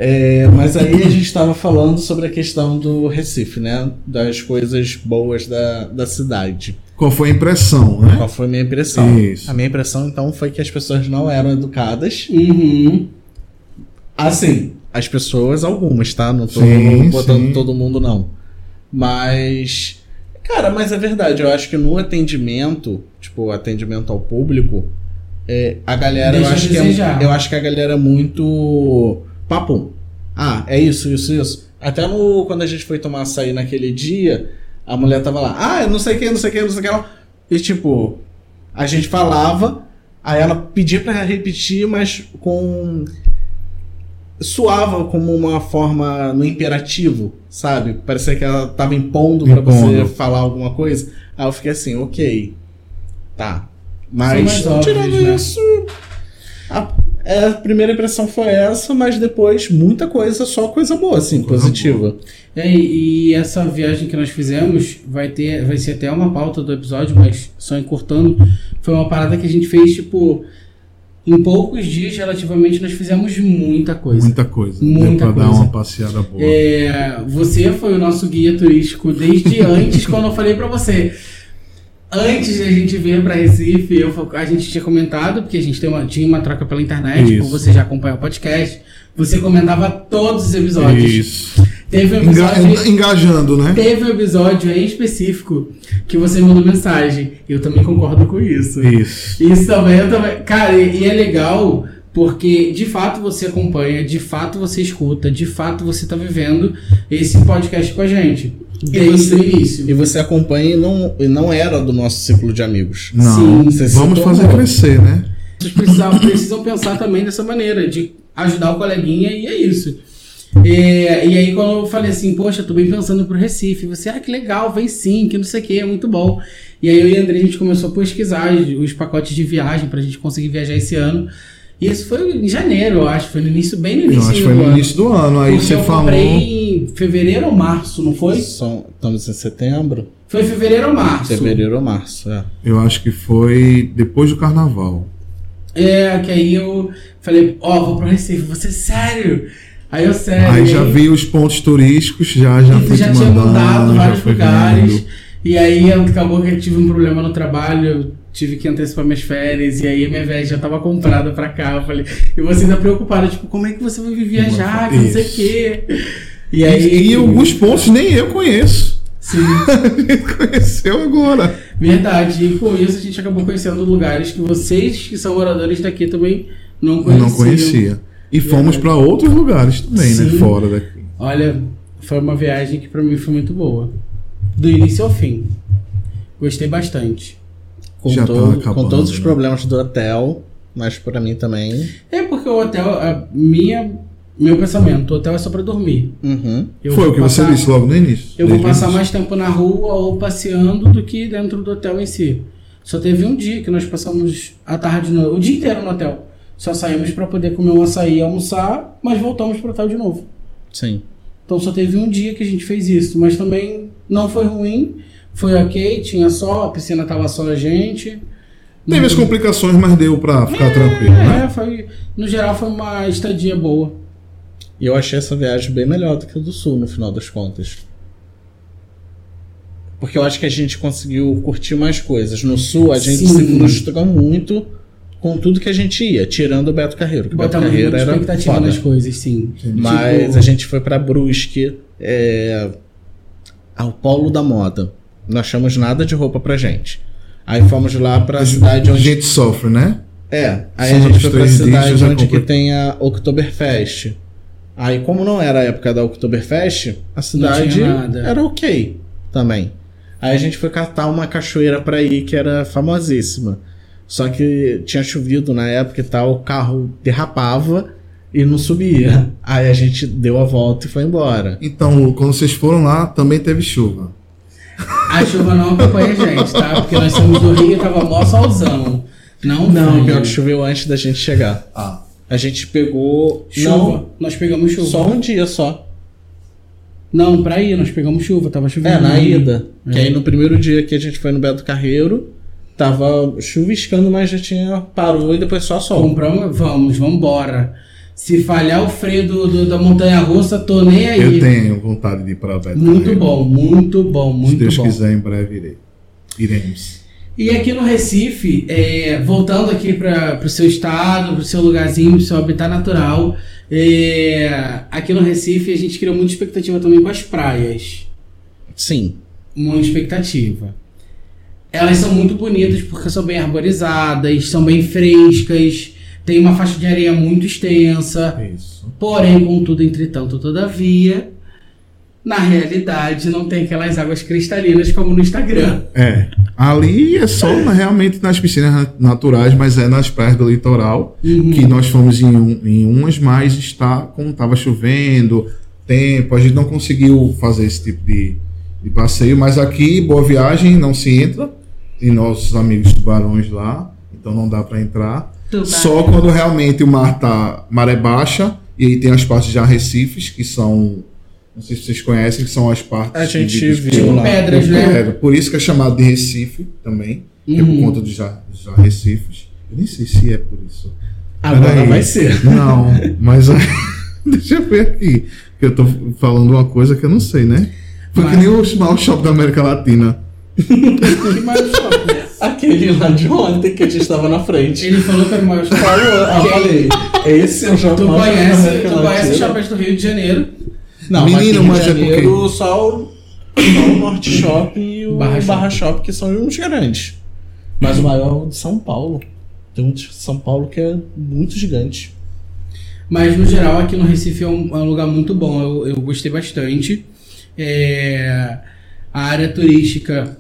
S2: É, mas aí a gente estava falando sobre a questão do Recife, né? Das coisas boas da, da cidade.
S3: Qual foi a impressão, né?
S2: Qual foi a minha impressão?
S3: Isso.
S2: A minha impressão, então, foi que as pessoas não eram educadas.
S1: Uhum.
S2: Assim, as pessoas, algumas, tá? Não tô
S3: Sim,
S2: botando
S3: sim.
S2: todo mundo, não. Mas. Cara, mas é verdade. Eu acho que no atendimento, tipo, atendimento ao público, é, a galera. Eu
S1: Deixa
S2: acho, que é, eu acho que a galera é muito. Papo. Ah, é isso, isso, isso. Até no, quando a gente foi tomar açaí naquele dia, a mulher tava lá. Ah, não sei quem, não sei quem, não sei quem. E tipo, a gente falava, aí ela pedia pra repetir, mas com suava como uma forma no imperativo, sabe? Parecia que ela tava impondo pra você
S3: Impondo.
S2: falar alguma coisa. Aí eu fiquei assim, ok. Tá. Mas tirando
S1: né?
S2: isso. A, é, a primeira impressão foi essa, mas depois muita coisa, só coisa boa, assim,
S3: Coisa
S2: positiva.
S1: É, E, e essa viagem que nós fizemos vai ter, vai ser até uma pauta do episódio, mas só encurtando, foi uma parada que a gente fez tipo em poucos dias relativamente nós fizemos muita coisa.
S3: Muita coisa.
S1: Muita
S3: Deu pra
S1: coisa.
S3: dar uma passeada boa.
S1: É, você foi o nosso guia turístico desde antes quando eu falei pra você. Antes da gente vir pra Recife, eu, a gente tinha comentado, porque a gente tem uma, tinha uma troca pela internet,
S3: Isso.
S1: você já acompanha o podcast, você comentava todos os episódios.
S3: Isso.
S1: Teve um
S3: Enga-
S1: episódio.
S3: engajando, né?
S1: Teve um episódio em específico que você mandou mensagem. Eu também concordo com isso.
S3: Isso.
S1: Isso também, eu também. Cara, e, e é legal porque de fato você acompanha, de fato você escuta, de fato você tá vivendo esse podcast com a gente. Desde o início.
S2: E você acompanha e não, e não era do nosso círculo de amigos.
S3: Não.
S1: Sim,
S3: Vamos fazer crescer, né?
S1: Vocês precisam, precisam pensar também dessa maneira, de ajudar o coleguinha e é isso. E, e aí quando eu falei assim, poxa, tô bem pensando pro Recife, você, ah, que legal, vem sim, que não sei o que, é muito bom. E aí eu e a André, a gente começou a pesquisar os, os pacotes de viagem pra gente conseguir viajar esse ano. E isso foi em janeiro, eu acho, foi no início, bem no
S3: Eu
S1: início
S3: acho que foi no
S1: ano.
S3: início do ano. Aí
S1: Porque
S3: você
S1: eu
S3: falou.
S1: comprei em fevereiro ou março, não foi?
S2: São- estamos em setembro,
S1: Foi fevereiro ou março.
S2: fevereiro ou março. É.
S3: Eu acho que foi depois do carnaval.
S1: É, que aí eu falei, ó, vou pro Recife, você sério? Aí eu sério.
S3: Aí já vi os pontos turísticos, já já
S1: É,
S3: fui
S1: já
S3: te
S1: tinha mandado
S3: já
S1: vários lugares.
S3: vendo.
S1: E aí acabou que eu tive um problema no trabalho, eu tive que antecipar minhas férias, e aí a minha viagem já tava comprada pra cá. Eu falei, e você ainda preocupada, tipo, como é que você vai viajar, que não sei o quê. E aí.
S3: E, e alguns pontos nem eu conheço.
S1: Sim,
S3: A gente conheceu agora.
S1: verdade. E com isso a gente acabou conhecendo lugares que vocês, que são moradores daqui, também não conheciam.
S3: Não conhecia. E fomos para outros lugares também, né?
S1: Sim.
S3: Fora daqui.
S1: Olha, foi uma viagem que pra mim foi muito boa. Do início ao fim. Gostei bastante.
S2: Com,
S3: Já tá
S2: todo-
S3: acabando,
S2: com todos os
S3: né?
S2: problemas do hotel, mas pra mim também.
S1: É porque o hotel, a minha, meu pensamento, o hotel é só pra dormir.
S2: Uhum.
S1: Eu
S3: Foi o que você
S1: passar-
S3: disse logo no início.
S1: Eu vou passar
S3: início.
S1: mais tempo na rua ou passeando do que dentro do hotel em si. Só teve um dia que nós passamos a tarde, no, o dia inteiro no hotel. Só saímos pra poder comer um açaí e almoçar, mas voltamos pro hotel de novo.
S2: Sim.
S1: Então só teve um dia que a gente fez isso, mas também não foi ruim, foi ok, tinha sol, a piscina tava só a gente.
S3: Teve as complicações, mas deu pra ficar tranquilo, né?
S1: É, foi, no geral foi uma estadia boa.
S2: E eu achei essa viagem bem melhor do que a do sul, no final das contas. Porque eu acho que a gente conseguiu curtir mais coisas. No sul, a gente
S1: Sim.
S2: se frustrou muito com tudo que a gente ia, tirando o Beto Carreiro. Que o Beto Carreiro era
S1: expectativa
S2: foda.
S1: nas coisas, sim.
S2: Mas
S1: Tipo-
S2: a gente foi pra Brusque, é, ao polo da moda. Não achamos nada de roupa pra gente. Aí fomos lá pra cidade
S3: A
S2: onde.
S3: gente sofre, né?
S2: É, aí
S3: Só
S2: a gente foi pra cidade onde que tem a Oktoberfest. Aí, como não era a época da Oktoberfest, a cidade era ok também. Aí a gente foi catar uma cachoeira pra ir que era famosíssima. Só que tinha chovido na época e tal, o carro derrapava e não subia. Aí a gente deu a volta e foi embora.
S3: Então, quando vocês foram lá, também teve chuva.
S1: A chuva não acompanha a gente, tá? Porque nós somos do Rio e tava mó solzão. Não,
S2: Não,
S1: frio.
S2: pior que choveu antes da gente chegar.
S3: Ah.
S2: A gente pegou.
S1: Chuva. Nós pegamos
S2: Não,
S1: chuva.
S2: só um dia só.
S1: Não, pra ir, nós pegamos chuva, tava chovendo.
S2: É, na ida.
S1: É.
S2: Que aí no primeiro dia que a gente foi no Beto Carreiro, tava chuviscando, mas já tinha parou e depois só sol.
S1: Compramos, vamos, vambora. Se falhar o freio do, do- da montanha russa, tô nem aí.
S3: Eu tenho vontade de ir para Beto
S1: Muito
S3: Carreiro.
S1: bom, muito bom,
S3: Se
S1: muito
S3: Deus
S1: bom.
S3: quiser, em breve irei. Iremos.
S1: E aqui no Recife, é, voltando aqui para o seu estado, para o seu lugarzinho, para o seu habitat natural, é, aqui no Recife a gente criou muita expectativa também com as praias.
S2: Sim.
S1: Muita expectativa. Elas são muito bonitas porque são bem arborizadas, são bem frescas, tem uma faixa de areia muito extensa.
S3: Isso.
S1: Porém, contudo, entretanto, todavia, na realidade não tem aquelas águas cristalinas como no Instagram.
S3: É. Ali é só na- realmente nas piscinas na- naturais, mas é nas praias do litoral.
S1: Uhum.
S3: Que nós fomos em, um- em umas, mas está, como estava chovendo, tempo, a gente não conseguiu fazer esse tipo de, de passeio. Mas aqui, Boa Viagem, não se entra. Tem nossos amigos tubarões lá, então não dá para entrar. Só quando realmente o mar tá maré baixa e aí tem as partes de arrecifes que são não sei se vocês conhecem que são as partes
S2: A gente
S3: de-
S2: viu lá.
S1: pedras, né?
S3: É, por isso que é chamado de Recife também, que é por
S1: Uhum.
S3: conta dos, ar- dos arrecifes. Eu nem sei se é por isso.
S2: Agora vai ser.
S3: Não, mas aí- deixa eu ver aqui, que eu tô falando uma coisa que eu não sei, né? Foi
S1: Mas-
S3: que nem o small shop da América Latina.
S1: que maior shopping?
S2: Aquele lá de ontem que a gente estava na frente.
S1: Ele falou que era o maior shopping.
S2: Falou, eu falei, esse é o shopping
S1: Tu conhece, tu conhece shoppings do Rio de Janeiro.
S2: Não,
S3: Menino,
S2: mas,
S3: é
S2: Rio de
S3: porque-
S2: Janeiro, só o, só o Norte Shopping e o
S1: Barra
S2: Barra,
S1: Shopping.
S2: Shopping, que são os grandes. Mas o maior é o de São Paulo. Tem um de São Paulo que é muito gigante.
S1: Mas no geral aqui no Recife é um, é um lugar muito bom. Eu, eu gostei bastante. É, a área turística.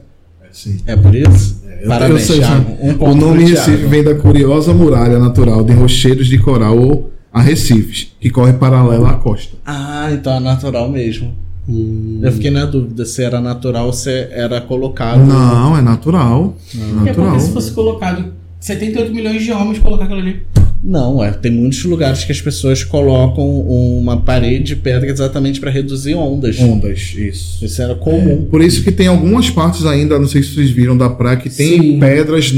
S3: Sim.
S2: É por isso?
S3: Eu-
S2: Parabéns,
S3: eu sei,
S2: Thiago. Um
S3: o nome Recife vem da curiosa muralha natural de rocheiros de coral ou arrecifes, que corre paralela à costa.
S2: Ah, então é natural mesmo.
S1: Hum,
S2: Eu fiquei na dúvida se era natural ou se era colocado.
S3: Não, é natural.
S1: É
S3: natural.
S1: porque se fosse colocado 78 milhões de homens colocar aquilo ali.
S2: Não, é. Tem muitos lugares que as pessoas colocam uma parede de pedra exatamente para reduzir ondas.
S3: Ondas, isso.
S2: Isso era comum.
S3: Por isso que tem algumas partes ainda, não sei se vocês viram da praia, que tem
S1: Sim.
S3: pedras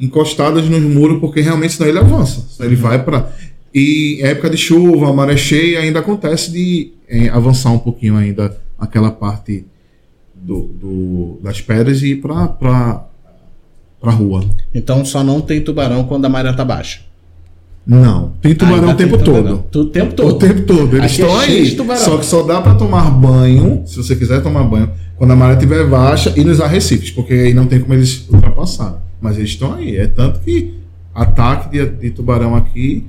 S3: encostadas nos muros, porque realmente senão ele avança. Senão ele vai para. E em época de chuva, maré cheia, ainda acontece de eh, avançar um pouquinho ainda aquela parte do, do- das pedras e ir pra, pra rua.
S2: Então só não tem tubarão quando a maré tá baixa.
S3: Não. Tem tubarão o tempo
S2: tem
S3: todo.
S2: Tu- O tempo
S3: O
S2: todo.
S3: tempo todo. Eles
S2: Aqui é
S3: estão aí. Só que só dá pra tomar banho, se você quiser tomar banho, quando a maré estiver baixa e nos arrecifes, porque aí não tem como eles ultrapassarem. Mas eles estão aí. É tanto que ataque de, de tubarão aqui,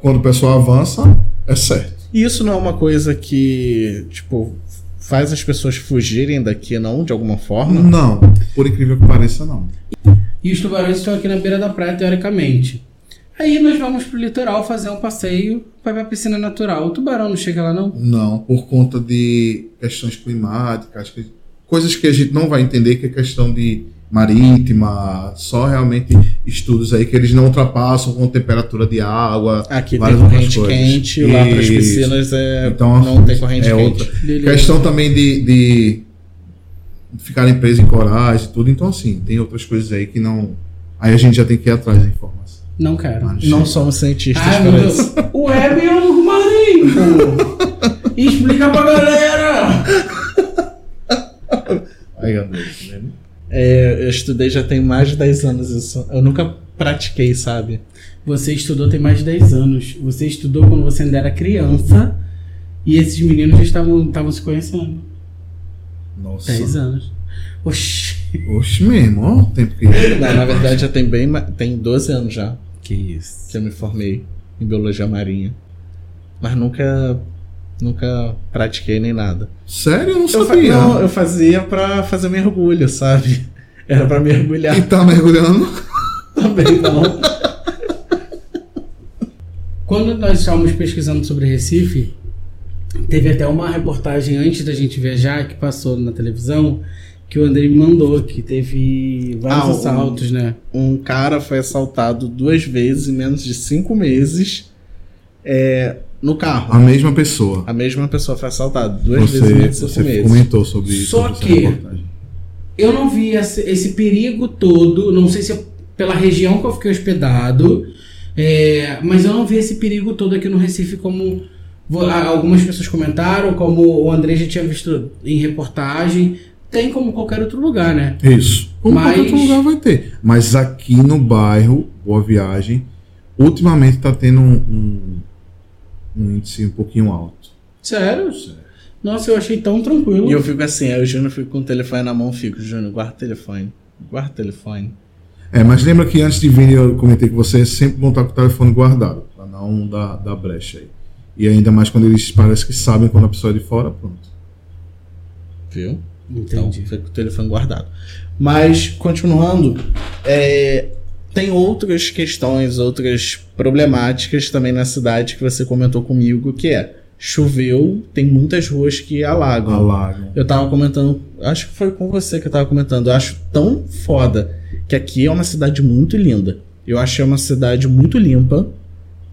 S3: quando o pessoal avança, é certo.
S2: E isso não é uma coisa que, tipo, faz as pessoas fugirem daqui, não, de alguma forma?
S3: Não, por incrível que pareça, não.
S1: E os tubarões estão aqui na beira da praia, teoricamente. Aí nós vamos pro litoral fazer um passeio, vai pra piscina natural. O tubarão não chega lá, não?
S3: Não, por conta de questões climáticas, coisas que a gente não vai entender, que é questão de marítima, só realmente estudos aí que eles não ultrapassam com temperatura de água.
S2: Aqui tem corrente
S3: coisas.
S2: quente, lá para as piscinas é,
S3: Então,
S2: não tem corrente
S3: é
S2: quente.
S3: outra.
S1: Beleza.
S3: Questão também de, de ficarem presos em corais e tudo. Então, assim, tem outras coisas aí que não. Aí a gente já tem que ir atrás da informação.
S1: Não quero.
S3: Mas
S2: Não somos cientistas
S1: Ai,
S2: para
S1: meu
S2: isso.
S1: Deus. O web é um marinho, pô. Explica pra galera.
S3: André, tá vendo?
S2: É, eu estudei já tem mais de 10 anos isso. Eu nunca pratiquei, sabe?
S1: Você estudou tem mais de 10 anos. Você estudou quando você ainda era criança. E esses meninos já estavam, estavam se conhecendo.
S3: Nossa.
S1: 10 anos. Oxi.
S3: Oxe, mesmo, ó, tempo que.
S2: Não, na verdade já tem bem tem 12 anos já
S1: Que isso.
S2: que eu me formei em biologia marinha. Mas nunca nunca pratiquei nem nada.
S3: Sério, eu não
S2: Eu,
S3: sabia.
S2: não, eu fazia pra fazer mergulho, sabe? Era pra mergulhar
S3: E tá mergulhando?
S2: também, não.
S1: Quando nós estávamos pesquisando sobre Recife, teve até uma reportagem antes da gente viajar que passou na televisão que o André me mandou, que teve vários
S2: Ah,
S1: assaltos, né?
S2: Um cara foi assaltado duas vezes em menos de cinco meses é, no carro.
S3: A mesma pessoa.
S2: A mesma pessoa foi assaltada duas vezes em
S3: Você,
S2: menos de cinco
S3: você
S2: meses.
S3: comentou sobre isso.
S1: Só que-. Eu não vi esse, esse perigo todo, não sei se é pela região que eu fiquei hospedado, é, mas eu não vi esse perigo todo aqui no Recife como algumas pessoas comentaram, como o André já tinha visto em reportagem. Tem como qualquer outro lugar, né?
S3: Isso. Como
S1: Mas-
S3: qualquer outro lugar vai ter. Mas aqui no bairro, Boa Viagem, ultimamente tá tendo um, um, um índice um pouquinho alto.
S1: Sério? Nossa, eu achei tão tranquilo.
S2: E eu fico assim, aí o Júnior fica com o telefone na mão, fico, Júnior, guarda o telefone. Guarda o telefone.
S3: É, mas lembra que antes de vir eu comentei com você, sempre bom estar com o telefone guardado, pra não dar, dar brecha aí. E ainda mais quando eles parecem que sabem quando a pessoa é de fora, pronto.
S2: Viu? Então,
S1: Entendi.
S2: fica com o telefone guardado. Mas, continuando, é, tem outras questões, outras problemáticas também na cidade que você comentou comigo, que é choveu, tem muitas ruas que alagam.
S3: Alagam.
S2: Eu tava comentando, acho que foi com você que eu tava comentando. Eu acho tão foda que aqui é uma cidade muito linda. Eu achei uma cidade muito limpa.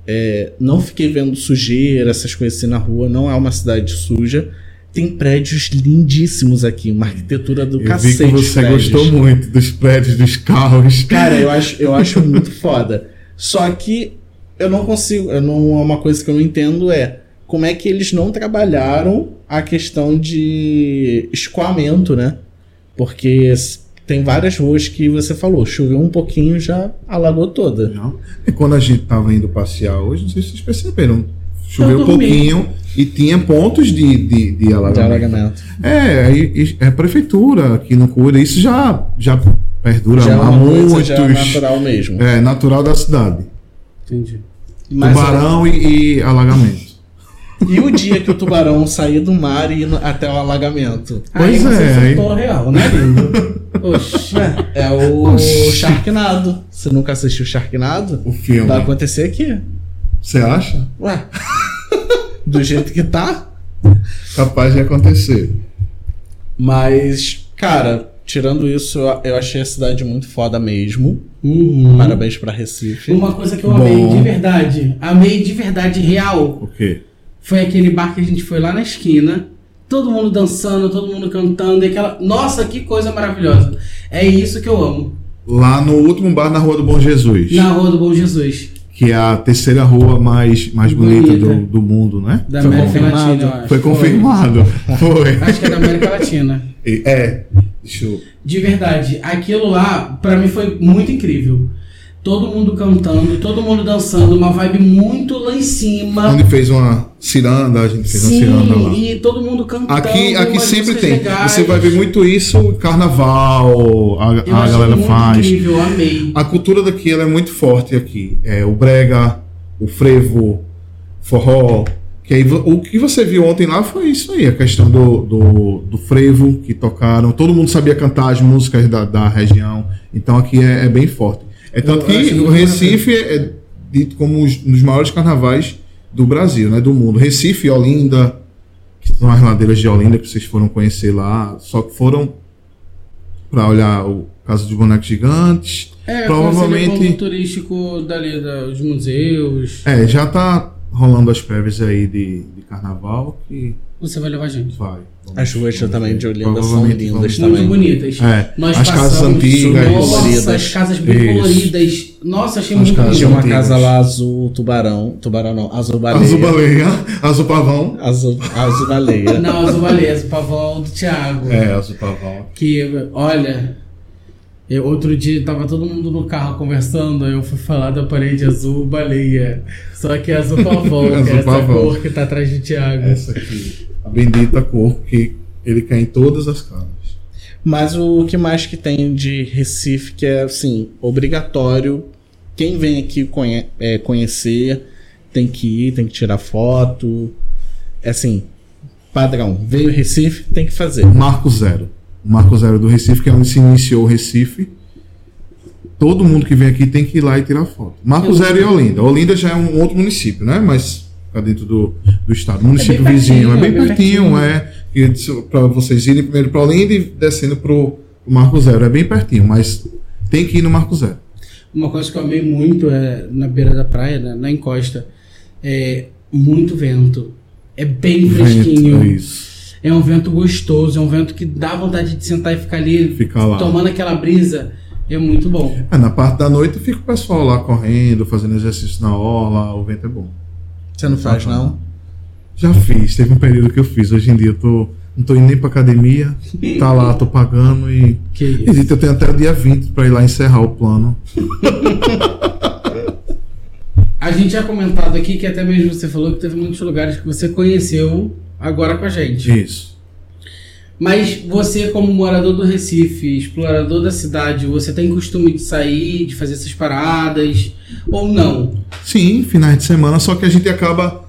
S2: É, não fiquei vendo sujeira, essas coisas assim na rua. Não é uma cidade suja. Tem prédios lindíssimos aqui, uma arquitetura do
S3: Eu vi
S2: cacete.
S3: que você
S2: prédios.
S3: gostou muito dos prédios, dos carros.
S2: Cara, eu acho, eu acho muito foda. Só que eu não consigo, eu não, uma coisa que eu não entendo é como é que eles não trabalharam a questão de escoamento, né? Porque tem várias ruas que você falou, choveu um pouquinho, já alagou toda.
S3: Não. E quando a gente tava indo passear hoje, não sei se vocês perceberam, choveu
S1: Eu
S3: um pouquinho e tinha pontos de, de, de
S2: De
S3: alagamento.
S2: alagamento.
S3: É, e- é a prefeitura que não cuida, isso já, já perdura
S2: Já é
S3: há muitos.
S2: já natural mesmo.
S3: É natural da cidade.
S1: Entendi.
S2: Mas,
S3: Tubarão e, e alagamento.
S2: E o dia que o tubarão sair do mar e ir até o alagamento?
S3: Pois
S1: aí você
S3: é, aí-
S1: real, né, lindo? Oxi.
S2: É o
S3: Oxi.
S2: Sharknado. Você nunca assistiu Sharknado?
S3: O filme.
S2: Vai acontecer aqui.
S3: Você acha?
S2: Ué. Do jeito que tá.
S3: Capaz de acontecer.
S2: Mas, cara, tirando isso, eu- achei a cidade muito foda mesmo.
S1: Uhum.
S2: Parabéns pra Recife.
S1: Uma coisa que eu
S3: Bom.
S1: amei de verdade, amei de verdade real,
S3: O quê?
S1: foi aquele bar que a gente foi lá na esquina, todo mundo dançando, todo mundo cantando, e aquela. Nossa, que coisa maravilhosa! É isso que eu amo.
S3: Lá no último bar na Rua do Bom Jesus.
S1: Na Rua do Bom Jesus,
S3: Que é a terceira rua mais, mais bonita,
S1: Bonita.
S3: do, do mundo, né?
S1: da
S2: Foi
S1: América
S2: confirmado?
S1: Latina. eu acho.
S3: Foi confirmado. Foi.
S1: Acho que é da América Latina.
S3: E- É. Deixa eu.
S1: De verdade, aquilo lá, pra mim, foi muito incrível. Todo mundo cantando, todo mundo dançando, uma vibe muito lá em cima.
S3: Onde fez uma ciranda, a gente fez uma
S1: Sim,
S3: ciranda lá.
S1: e todo mundo cantando.
S3: Aqui, aqui sempre tem.
S1: legais.
S3: Você vai ver muito isso, carnaval, a,
S1: Eu
S3: a galera
S1: muito
S3: faz.
S1: incrível, amei.
S3: A cultura daqui ela é muito forte aqui. É o brega, o frevo, forró. Que aí, o que você viu ontem lá foi isso aí, a questão do, do, do frevo que tocaram. Todo mundo sabia cantar as músicas da, da região. Então aqui é, é bem forte. É tanto
S1: Eu
S3: que o Recife é dito como os- um dos maiores carnavais do Brasil, né? Do mundo. Recife e Olinda, que são as ladeiras de Olinda que vocês foram conhecer lá, só que foram para olhar o caso dos bonecos gigantes.
S1: É,
S3: Provavelmente-
S1: o turístico dali, dos museus.
S3: É, já tá rolando as prévias aí de, de carnaval que
S1: Você vai levar a gente.
S3: vai.
S2: As ruas também de Olinda são lindas também.
S1: Muito bonitas.
S3: É,
S1: Nós
S3: as casas
S1: passamos-
S3: antigas.
S1: Nossa, as casas bem
S3: Isso.
S1: coloridas. Nossa, achei
S3: As
S1: muito
S3: casas
S2: Tinha
S1: bonito.
S2: uma
S3: antigas.
S2: casa lá azul, tubarão. Tubarão não, azul baleia.
S3: Azul baleia, azul pavão.
S2: Azul, azul baleia.
S1: Não, Azul Valeza, o pavão do Thiago.
S3: É, azul pavão.
S1: Que, olha, eu, outro dia tava todo mundo no carro conversando, aí eu fui falar da parede azul baleia. Só que é azul pavão, que
S3: Azul
S1: é essa
S3: pavão.
S1: cor que tá atrás de Thiago.
S3: Essa aqui, a bendita cor que ele quer em todas as casas.
S2: Mas o que mais que tem de Recife que é assim, obrigatório. Quem vem aqui conhe- é, conhecer tem que ir, tem que tirar foto. É assim, padrão. Veio Recife, tem que fazer.
S3: Marco Zero. O Marco Zero do Recife, que é onde se iniciou o Recife. Todo mundo que vem aqui tem que ir lá e tirar foto. Marco
S1: Eu-
S3: Zero e Olinda. Olinda já é um outro município, né? Mas dentro do, do estado. Município
S1: bem
S3: vizinho. É bem
S1: é bem
S3: pertinho,
S1: pertinho.
S3: é. E para vocês irem primeiro para Olinda e descendo pro, pro Marco Zero. É bem pertinho, mas tem que ir no Marco Zero.
S1: Uma coisa que eu amei muito é na beira da praia, né, na encosta, é muito vento. É bem fresquinho.
S3: Vento, isso.
S1: É um vento gostoso, é um vento que dá vontade de sentar e ficar ali
S3: Fica lá.
S1: tomando aquela brisa. É muito bom.
S3: É, na parte da noite fica o pessoal lá correndo, fazendo exercício na orla, o vento é bom.
S2: Você não faz, não?
S3: Já fiz, teve um período que eu fiz. Hoje em dia eu tô, não tô indo nem pra academia, tá lá, tô pagando e.
S1: Que isso.
S3: Existe, eu tenho até o dia 20 pra ir lá encerrar o plano.
S1: A gente já comentado aqui que até mesmo você falou que teve muitos lugares que você conheceu agora com a gente.
S3: Isso.
S1: Mas você, como morador do Recife, explorador da cidade, você tem costume de sair, de fazer essas paradas? Ou não?
S3: Sim, finais de semana, só que a gente acaba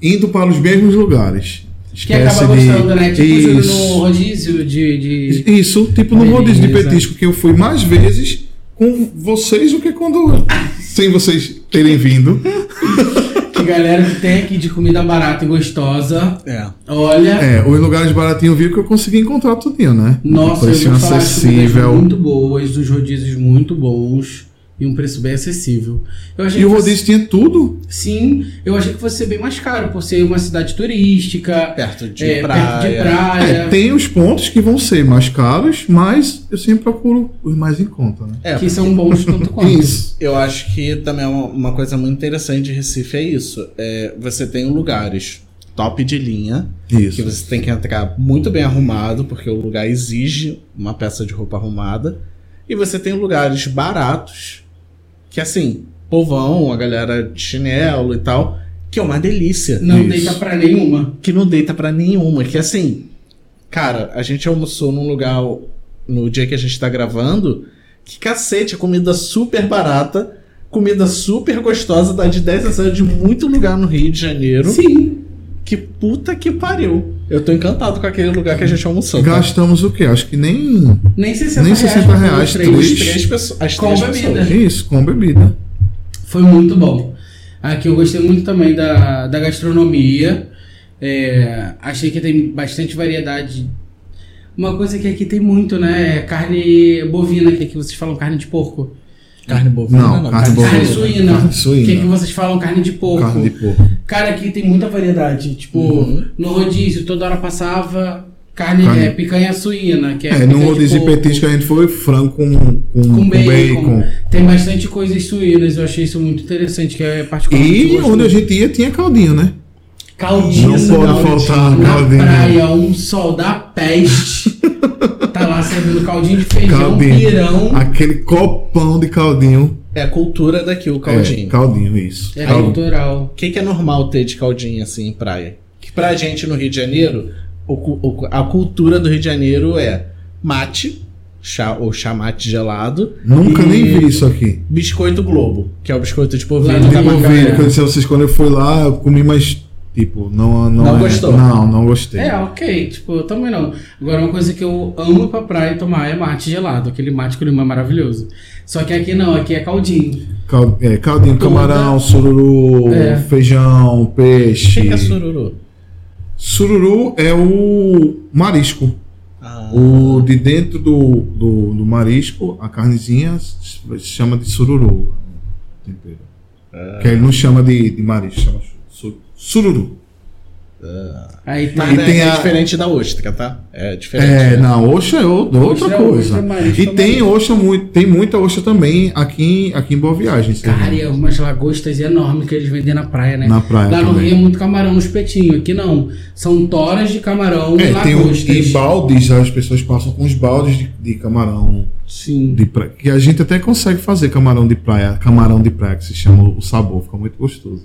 S3: indo para os mesmos lugares.
S1: Que acaba gostando, né? Tipo
S3: Isso.
S1: no rodízio de. de...
S3: Isso, tipo no rodízio de petisco, que eu fui mais vezes com vocês do que quando. sem vocês terem vindo.
S1: Galera que tem aqui de comida barata e gostosa.
S2: É.
S1: Olha.
S3: É, os lugares baratinhos viu que eu consegui encontrar tudinho, né?
S1: Nossa, eu vou falar
S3: acessível.
S1: muito boas, os rodízios muito bons e um preço bem acessível. Eu achei
S3: E o
S1: que fosse-
S3: rodízio tinha tudo.
S1: Sim, eu achei que fosse ser bem mais caro, por ser uma cidade turística,
S2: Perto de
S1: é,
S2: praia.
S1: perto de praia.
S3: É, tem os pontos que vão ser mais caros, mas eu sempre procuro os mais em conta, né?
S2: É,
S1: que são bons tanto quanto.
S3: Isso.
S2: Eu acho que também é uma, coisa muito interessante de Recife é isso. É, você tem lugares top de linha. Que
S3: Isso.
S2: você tem que entrar muito bem arrumado, porque o lugar exige uma peça de roupa arrumada. E você tem lugares baratos, que assim, povão, a galera de chinelo e tal, que é uma delícia.
S1: Não
S3: Isso.
S1: deita pra nenhuma.
S2: Que não deita pra nenhuma. Que assim, cara, a gente almoçou num lugar no dia que a gente tá gravando, que cacete, comida super barata, comida super gostosa, dá de 10 a 0 de muito lugar no Rio de Janeiro.
S1: Sim.
S2: Que puta que pariu. Eu tô encantado com aquele lugar que a gente almoçou. tá?
S3: Gastamos o quê? Acho que nem.
S1: Nem 60
S3: Nem
S1: reais.
S3: 60
S1: pra
S3: reais,
S1: três.
S3: três.
S2: Três pessoas. As
S1: Com
S2: três
S1: bebida.
S2: pessoas.
S3: Isso, com bebida.
S1: Foi muito bom. Aqui eu gostei muito também da, da gastronomia. É, achei que tem bastante variedade. Uma coisa que aqui tem muito, né? É carne bovina, que aqui vocês falam carne de porco.
S2: Carne bovina,
S3: Não, carne bovina.
S1: Carne suína.
S3: Carne
S1: Que
S3: suína.
S1: aqui vocês falam carne de porco.
S3: Carne de porco.
S1: Cara, aqui tem muita variedade. Tipo,
S2: Uhum.
S1: no rodízio, toda hora passava carne,
S3: Carne-
S1: é, picanha suína. Que é,
S3: É, no
S1: de
S3: rodízio
S1: porco.
S3: petisco a gente foi frango com, com,
S1: Com
S3: com
S1: bacon.
S3: bacon.
S1: Tem bastante coisas suínas. Eu achei isso muito interessante, que é particularmente
S3: E onde a gente ia tinha caldinho, né?
S1: Caldinho.
S3: Não pode
S1: caldinho.
S3: faltar
S1: Na
S3: caldinho.
S1: praia, um sol da peste. tá lá servindo caldinho de feijão,
S3: Caldinho.
S1: pirão.
S3: Aquele copão de caldinho.
S2: É a cultura daqui, o
S3: É,
S2: caldinho.
S3: caldinho, isso.
S1: É
S3: Caldinho.
S1: cultural.
S2: O que, que é normal ter de caldinho assim em praia? Que pra gente no Rio de Janeiro, o o a cultura do Rio de Janeiro é mate, chá ou chamate gelado,
S3: Nunca nem vi isso aqui.
S2: biscoito globo, que é o biscoito de
S1: no
S3: De polvilho, que eu disse a vocês, quando eu fui lá, eu comi, mas, tipo, não... Não,
S2: Não
S3: é-
S2: gostou?
S3: Não, não gostei.
S1: É, ok. Tipo, eu também não. Agora, uma coisa que eu amo ir pra praia e tomar é mate gelado. Aquele mate com limão é maravilhoso. Só que aqui não, aqui é caldinho.
S3: Cal- é, caldinho,
S1: Toda-
S3: camarão, sururu,
S1: É.
S3: feijão,
S2: O
S3: peixe.
S2: que, que é sururu?
S3: Sururu é o marisco.
S2: Ah,
S3: O de dentro do, do, do marisco, a carnezinha se chama de sururu. Tempero.
S2: Ah.
S3: Que ele não chama de, de marisco, chama su- sururu.
S1: Aí tá.
S2: mas
S3: E
S2: é,
S3: tem
S2: é
S3: a-
S2: diferente da ostra, tá? É diferente.
S3: É,
S2: né?
S3: na ostra é o- outra
S1: Ostra é
S3: coisa.
S1: ostra, marisco
S3: e
S1: é
S3: tem ostra muito, tem muita ostra também aqui, aqui em Boa Viagem.
S1: Cara, e umas lagostas enormes que eles vendem na praia, né?
S3: Na praia
S1: Lá no
S3: também.
S1: Rio é muito camarão no espetinho. Aqui não. São toras de camarão e
S3: É, tem um,
S1: lagostas.
S3: e baldes, as pessoas passam com os baldes de, de camarão
S1: Sim.
S3: de praia. Que a gente até consegue fazer camarão de praia, camarão de praia, que se chama o sabor, fica muito gostoso.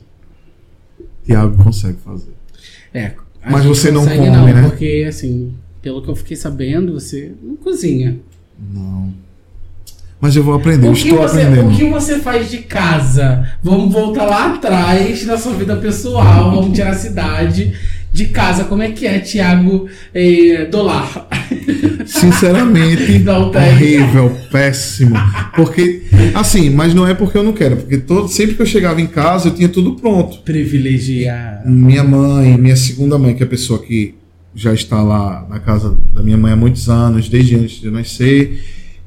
S3: Tiago consegue fazer.
S1: É.
S3: Mas você não
S1: consegue
S3: come,
S1: não,
S3: né?
S1: Porque, assim, pelo que eu fiquei sabendo, você não cozinha.
S3: Não. Mas eu vou aprender, eu
S1: O que,
S3: estou
S1: você,
S3: aprendendo.
S1: o que você faz de casa? Vamos voltar lá atrás na sua vida pessoal, vamos tirar a cidade. De casa, como é que é, Tiago eh, Dolar?
S3: Sinceramente, horrível, péssimo. Porque, assim, mas não é porque eu não quero, porque todo, sempre que eu chegava em casa eu tinha tudo pronto.
S1: Privilegiar.
S3: Minha mãe, minha segunda mãe, que é a pessoa que já está lá na casa da minha mãe há muitos anos, desde antes de eu nascer,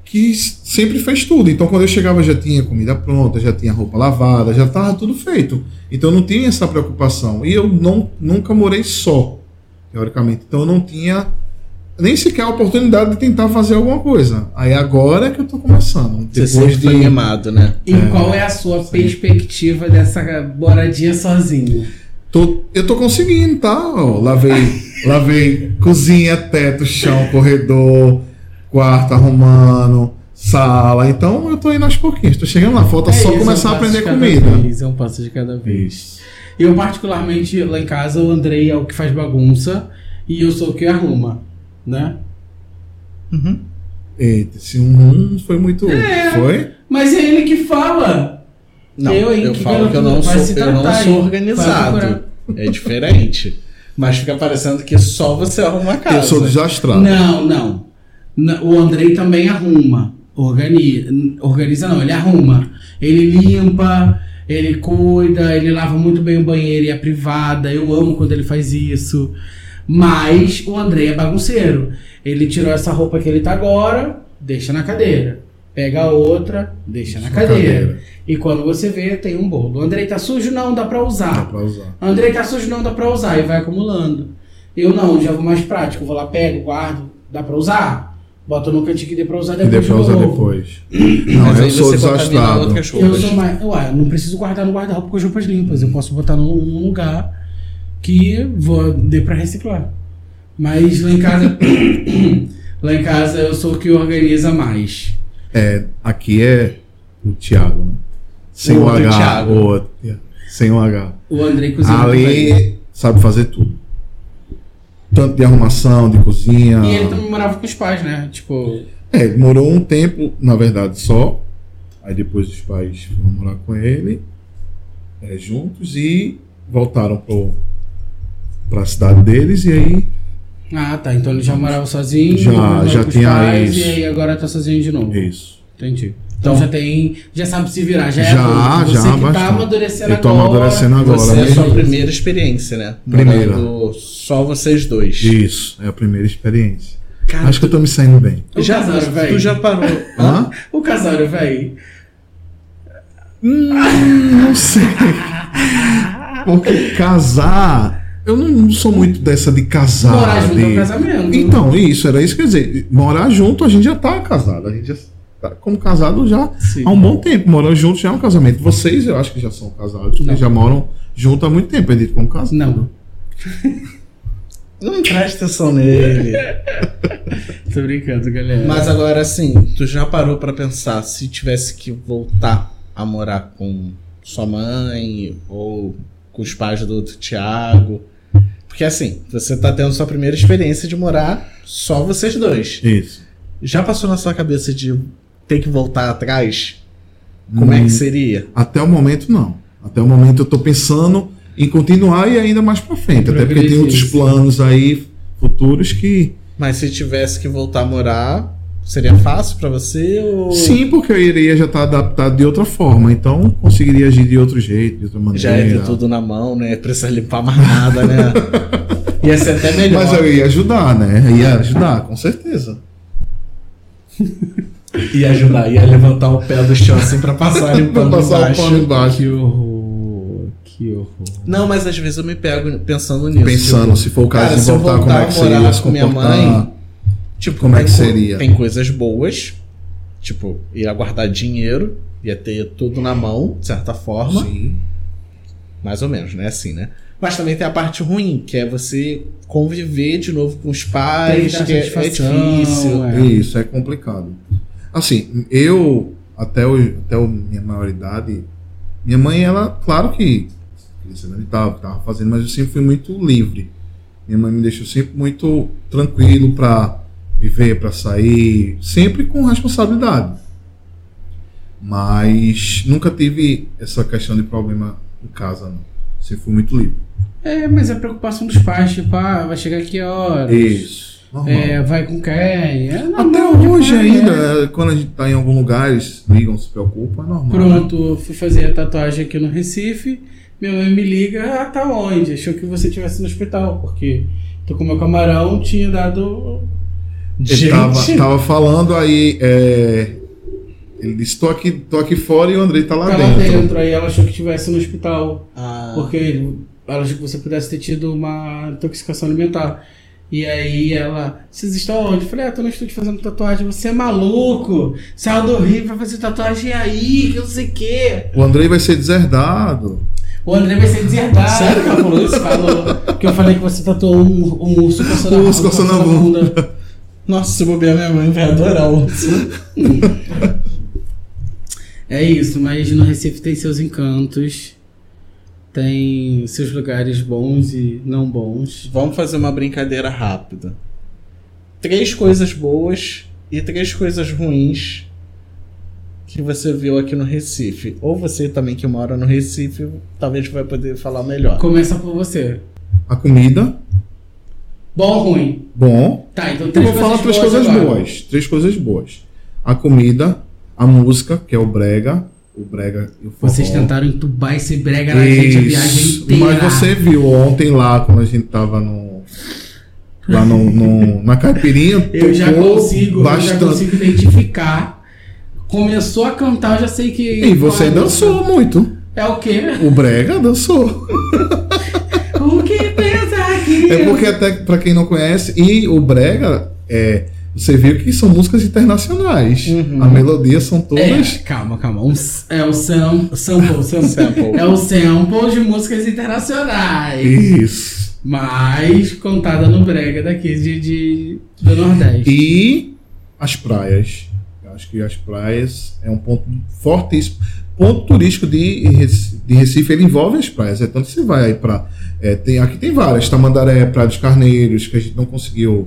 S3: que sempre fez tudo. Então, quando eu chegava, já tinha comida pronta, já tinha roupa lavada, já estava tudo feito. Então, eu não tinha essa preocupação. E eu não, nunca morei só, teoricamente. Então, eu não tinha nem sequer a oportunidade de tentar fazer alguma coisa. Aí, agora é que eu tô começando.
S2: Você
S3: Depois
S2: sempre foi
S3: de.
S2: mimado, né?
S1: E qual é a sua perspectiva dessa moradia sozinho?
S3: Tô, eu tô conseguindo, tá? Ó, lavei, lavei cozinha, teto, chão, corredor, quarto arrumando, sala. Então eu tô indo aos pouquinhos. Tô chegando lá. Falta
S1: É
S3: só
S1: isso,
S3: começar
S1: um
S3: a aprender comida.
S1: Vez, é um passo de cada vez. Eu, particularmente, lá em casa, o Andrei é o que faz bagunça e eu sou o que arruma, né?
S2: Uhum.
S3: Eita, esse um foi muito.
S1: É.
S3: Foi?
S1: Mas é ele que fala.
S2: Não,
S1: Eu,
S2: eu,
S1: que
S2: falo que eu não, sou, eu não sou organizado. É diferente. Mas fica parecendo que só você arruma a casa.
S3: Eu sou desastrado.
S1: Não, não. O Andrei também arruma. Organiza, organiza não, ele arruma. Ele limpa, ele cuida, ele lava muito bem o banheiro e a privada. Eu amo quando ele faz isso. Mas o Andrei é bagunceiro. Ele tirou essa roupa que ele tá agora, deixa na cadeira. Pega a outra, deixa na
S3: Na
S1: cadeira.
S3: cadeira.
S1: E quando você vê, tem um bolo. O Andrei tá sujo? Não, dá pra usar.
S3: Dá pra usar.
S1: Andrei tá sujo, não dá pra usar, e vai acumulando. Eu não, já vou mais prático, vou lá, pego, guardo, dá pra usar? Bota no cantinho que dê pra usar depois.
S3: deu pra
S1: de
S3: usar depois. Não,
S2: Mas
S3: eu
S2: aí
S3: sou desastrado.
S1: Eu sou mais. Ué, eu não preciso guardar no guarda-roupa com as roupas limpas. Eu posso botar num, num lugar que vou dê pra reciclar. Mas lá em casa. lá em casa eu sou o que organiza mais.
S3: É, aqui é o Thiago, né? Sem
S2: O
S3: o, H.
S2: Thiago.
S3: O outro, sem o H.
S1: O Andrei cozinha
S3: Ali sabe fazer tudo. Tanto de arrumação, de cozinha.
S1: E ele também morava com os pais, né? Tipo,
S3: É, ele morou um tempo, na verdade, só. Aí depois os pais foram morar com ele, é, juntos, e voltaram pro, pra cidade deles, e aí
S1: ah tá, então ele já morava sozinho,
S3: Já- já tinha
S1: pais,
S3: isso.
S1: e aí agora tá sozinho de novo.
S3: isso.
S1: Entendi. Então,
S2: Então-
S1: já tem. Já sabe se virar, já, é
S3: Já,
S1: adulto. Você
S3: já,
S1: que tá amadurecendo
S3: Eu tô
S1: agora.
S3: amadurecendo agora.
S2: Você é a sua primeira experiência, né?
S3: Primeira.
S2: Morando só vocês dois.
S3: Isso, é a primeira experiência.
S2: Cara,
S3: Acho que eu tô me saindo bem.
S1: O
S2: já,
S1: casório, velho.
S2: tu já parou.
S3: Hã?
S1: O casório, velho.
S3: Hum, não sei. Porque casar. Eu não, sou muito dessa de casar.
S1: Morar junto é um
S3: de-
S1: casamento.
S3: Então, isso, era isso que eu ia dizer. Morar junto, a gente já tá casado. A gente já tá como casado já
S1: Sim.
S3: há um bom tempo. Morando junto já é um casamento. Vocês, eu acho que já são casados,
S1: Não.
S3: já moram junto há muito tempo, é dito como casado.
S1: Não.
S2: Não presta atenção nele.
S1: Tô brincando, galera.
S2: Mas agora, assim, tu já parou pra pensar se tivesse que voltar a morar com sua mãe ou com os pais do outro Thiago? Porque, assim, você tá tendo sua primeira experiência de morar só vocês dois.
S3: Isso.
S2: Já passou na sua cabeça de ter que voltar atrás? Como é
S3: Hum,
S2: que seria?
S3: Até o momento, não. Até o momento eu tô pensando em continuar e ainda mais pra frente. Até porque tem outros planos aí futuros que.
S2: Mas se tivesse que voltar a morar, seria fácil pra você? Ou...
S3: Sim, porque eu iria já estar adaptado de outra forma. Então conseguiria agir de outro jeito, de outra maneira.
S2: Já ia ter tudo na mão, né? Precisa limpar mais nada, né? Ia ser até melhor.
S3: Mas eu ia ajudar, né? Ia ajudar, com certeza.
S2: Ia ajudar, ia levantar o pé do chão assim pra passar limpando
S3: Pra passar o
S2: embaixo.
S3: pano embaixo.
S1: Que horror. Que horror.
S2: Não, mas às vezes eu me pego pensando nisso.
S3: Pensando,
S2: tipo,
S3: se for o caso
S2: cara,
S3: de
S2: eu
S3: voltar, como
S2: voltar
S3: é que seria
S2: morar
S3: se
S2: com minha
S3: comportar.
S2: mãe, Tipo,
S3: Como é que seria?
S2: Tem coisas boas, tipo, ia guardar dinheiro, ia ter tudo na mão, de certa forma.
S3: Sim.
S2: Mais ou menos, né? Assim, né? Mas também tem a parte ruim, que é você conviver de novo com os pais,
S1: que
S2: é, é difícil.
S1: é.
S3: Isso, é complicado. Assim, eu, até, o, até a minha maioridade, minha mãe, ela, claro que estava tava fazendo, mas eu sempre fui muito livre. Minha mãe me deixou sempre muito tranquilo para viver, para sair, sempre com responsabilidade. Mas nunca tive essa questão de problema em casa, não. Sempre fui muito livre.
S1: É, mas é preocupação dos pais, tipo, ah, vai chegar aqui a hora.
S3: Isso.
S1: É, vai com quem? É
S3: Até
S1: normal,
S3: hoje ainda,
S1: é.
S3: quando a gente tá em algum lugar, eles ligam, se preocupam, é normal. né?
S1: Pronto, fui fazer a tatuagem aqui no Recife. Minha mãe me liga, ah, tá onde? Achou que você estivesse no hospital, porque tô com meu camarão, tinha dado.
S3: Ele tava, tava falando aí, é, ele disse, tô aqui, tô aqui fora e o Andrei tá lá
S1: Tá lá
S3: dentro.
S1: dentro, aí ela achou que estivesse no hospital.
S2: Ah,
S1: Porque ela achou que você pudesse ter tido uma intoxicação alimentar. E aí ela, vocês estão onde? Eu falei, ah, tô no estúdio fazendo tatuagem. Você é maluco? Saiu do Rio pra fazer tatuagem aí, que eu não sei o quê.
S3: O Andrei vai ser deserdado.
S1: O André vai ser deserdado.
S2: Sério que ela falou isso?
S1: Falou. Que eu falei que você tatuou um, um urso coçando a
S3: Um urso
S1: bunda,
S3: coçando a
S1: bunda.
S2: Nossa, se bobear minha mãe vai adorar o
S1: É isso, mas no Recife tem seus encantos. Tem seus lugares bons e não bons.
S2: Vamos fazer uma brincadeira rápida. Três coisas boas e três coisas ruins que você viu aqui no Recife. Ou você também que mora no Recife, talvez vai poder falar melhor.
S1: Começa por você.
S3: A comida,
S1: Bom ou ruim?
S3: bom.
S1: Tá, então
S3: Eu
S1: três
S3: vou falar três
S1: boas
S3: coisas
S1: agora.
S3: boas. Três coisas boas. A comida, a música, que é o brega. O brega e o forró.
S1: Vocês tentaram entubar esse brega na gente a viagem inteira.
S3: Mas você viu ontem lá, quando a gente tava no. Lá no, no- na caipirinha,
S1: Eu já consigo, eu já
S3: bastante.
S1: consigo identificar. Começou a cantar, eu já sei que.
S3: E você
S1: a
S3: dançou
S1: música.
S3: muito.
S1: É o quê?
S3: O brega dançou.
S1: O que pensa que.
S3: É porque até pra quem não conhece, e o brega é você viu que são músicas internacionais.
S2: Uhum.
S3: A melodia são
S1: É,
S3: todas.
S1: calma, calma. Um é o sam, sample, sample.
S2: Sample.
S1: É o sample de músicas internacionais.
S3: Isso.
S1: Mas contada no brega daqui de, de- do Nordeste.
S3: E as praias. Eu acho que as praias é um ponto fortíssimo. Ponto turístico de, de Recife, ele envolve as praias. É tanto que você vai aí pra. é, tem, aqui tem várias. Tamandaré, Praia dos Carneiros, que a gente não conseguiu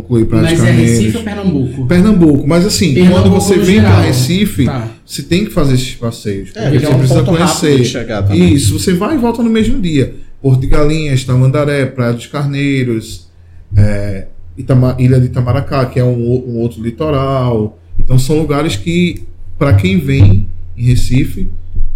S3: concluir Praia
S1: Mas é. Recife ou Pernambuco?
S3: Pernambuco, mas assim,
S1: Pernambuco
S3: quando você vem para Recife,
S1: Tá.
S3: você tem que fazer esses passeios.
S2: É,
S3: porque
S2: que é
S3: você
S2: um
S3: precisa conhecer.
S2: de chegar.
S3: Isso, você vai e volta no mesmo dia. Porto de Galinhas, Tamandaré, Praia dos Carneiros, é, Itama- Ilha de Itamaracá, que é um, o- um outro litoral. Então são lugares que, para quem vem em Recife,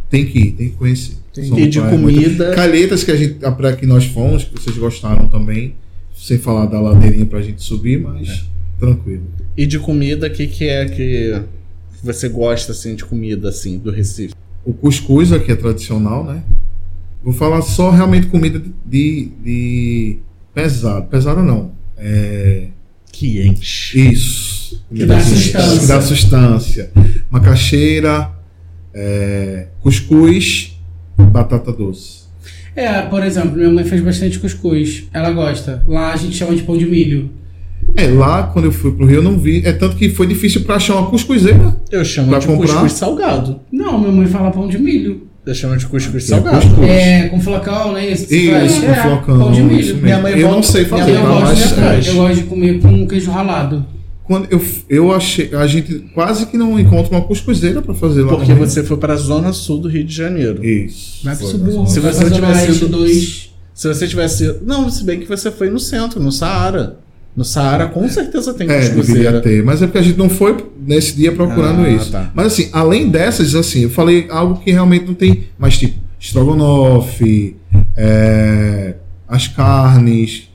S3: tem que ir, tem que conhecer. São
S2: E de
S3: muito-
S2: comida.
S3: Calhetas que a gente, a praia que nós fomos, que vocês gostaram também, sem falar da ladeirinha pra gente subir, mas tranquilo.
S2: E de comida, o que, que é que você gosta assim de comida assim do Recife?
S3: O cuscuz aqui é tradicional, né? Vou falar só realmente comida de, de pesado. Pesada não. É...
S2: Que enche.
S3: Isso.
S1: Que dá sustância.
S3: Que dá sustância. Macaxeira, é... cuscuz, batata doce.
S1: É, por exemplo, minha mãe fez bastante cuscuz. Ela gosta. Lá a gente chama de pão de milho.
S3: É, lá quando eu fui pro Rio eu não vi. É tanto que foi difícil pra achar uma cuscuzeira.
S2: Eu chamo de
S3: comprar?
S2: cuscuz salgado.
S1: Não, minha mãe fala pão de milho.
S2: Eu chamo de cuscuz
S3: é
S2: salgado.
S3: cuscuz.
S1: É, com flocão, né? Isso,
S3: Isso, com
S1: é,
S3: flocão.
S1: Pão de milho.
S2: Minha mãe
S3: eu
S2: volta-
S3: não sei
S2: minha
S3: fazer,
S2: mãe
S1: Eu,
S3: não,
S2: volta
S3: mas
S1: de,
S2: atrás.
S1: eu gosto de comer com queijo ralado.
S3: Quando eu, eu achei. A gente quase que não encontra uma cuscuzeira pra fazer lá.
S2: Porque você foi para a zona sul do Rio de Janeiro.
S3: Isso.
S1: Vai subúrbio.
S2: Se você tivesse
S1: dois.
S2: Se você tivesse. Não, se bem que você foi no centro, no Saara. No Saara com certeza tem
S3: É, deveria
S2: cuscuzeira.
S3: ter. Mas é porque a gente não foi nesse dia procurando
S2: Ah,
S3: isso.
S2: tá.
S3: Mas assim, além dessas, assim, eu falei algo que realmente não tem. Mas tipo, estrogonofe, é, as carnes.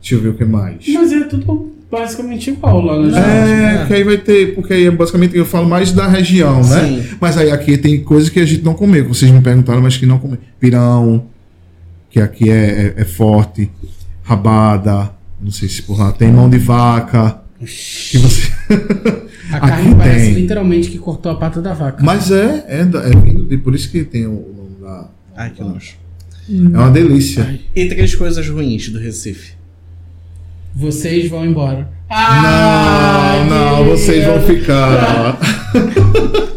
S3: Deixa eu ver o que mais.
S1: Mas é tudo basicamente igual lá na
S3: É,
S2: é.
S3: que aí vai ter, porque aí é basicamente eu falo mais da região, né?
S2: Sim.
S3: Mas aí aqui tem coisas que a gente não comeu, que vocês me perguntaram, mas que não comeu. Pirão, que aqui é, é- é forte. Rabada, não sei se por lá tem mão de vaca. Que você...
S1: A carne
S3: Aqui
S1: parece
S3: tem.
S1: literalmente que cortou a pata da vaca.
S3: Mas é, é, é vindo de, por isso que tem o, nome da.
S2: Ai, que nojo.
S3: É uma delícia.
S1: Ai,
S2: E três coisas ruins do Recife.
S1: Vocês vão embora.
S3: Não,
S1: Ai,
S3: não,
S1: meu
S3: vocês vão
S1: Deus.
S3: ficar.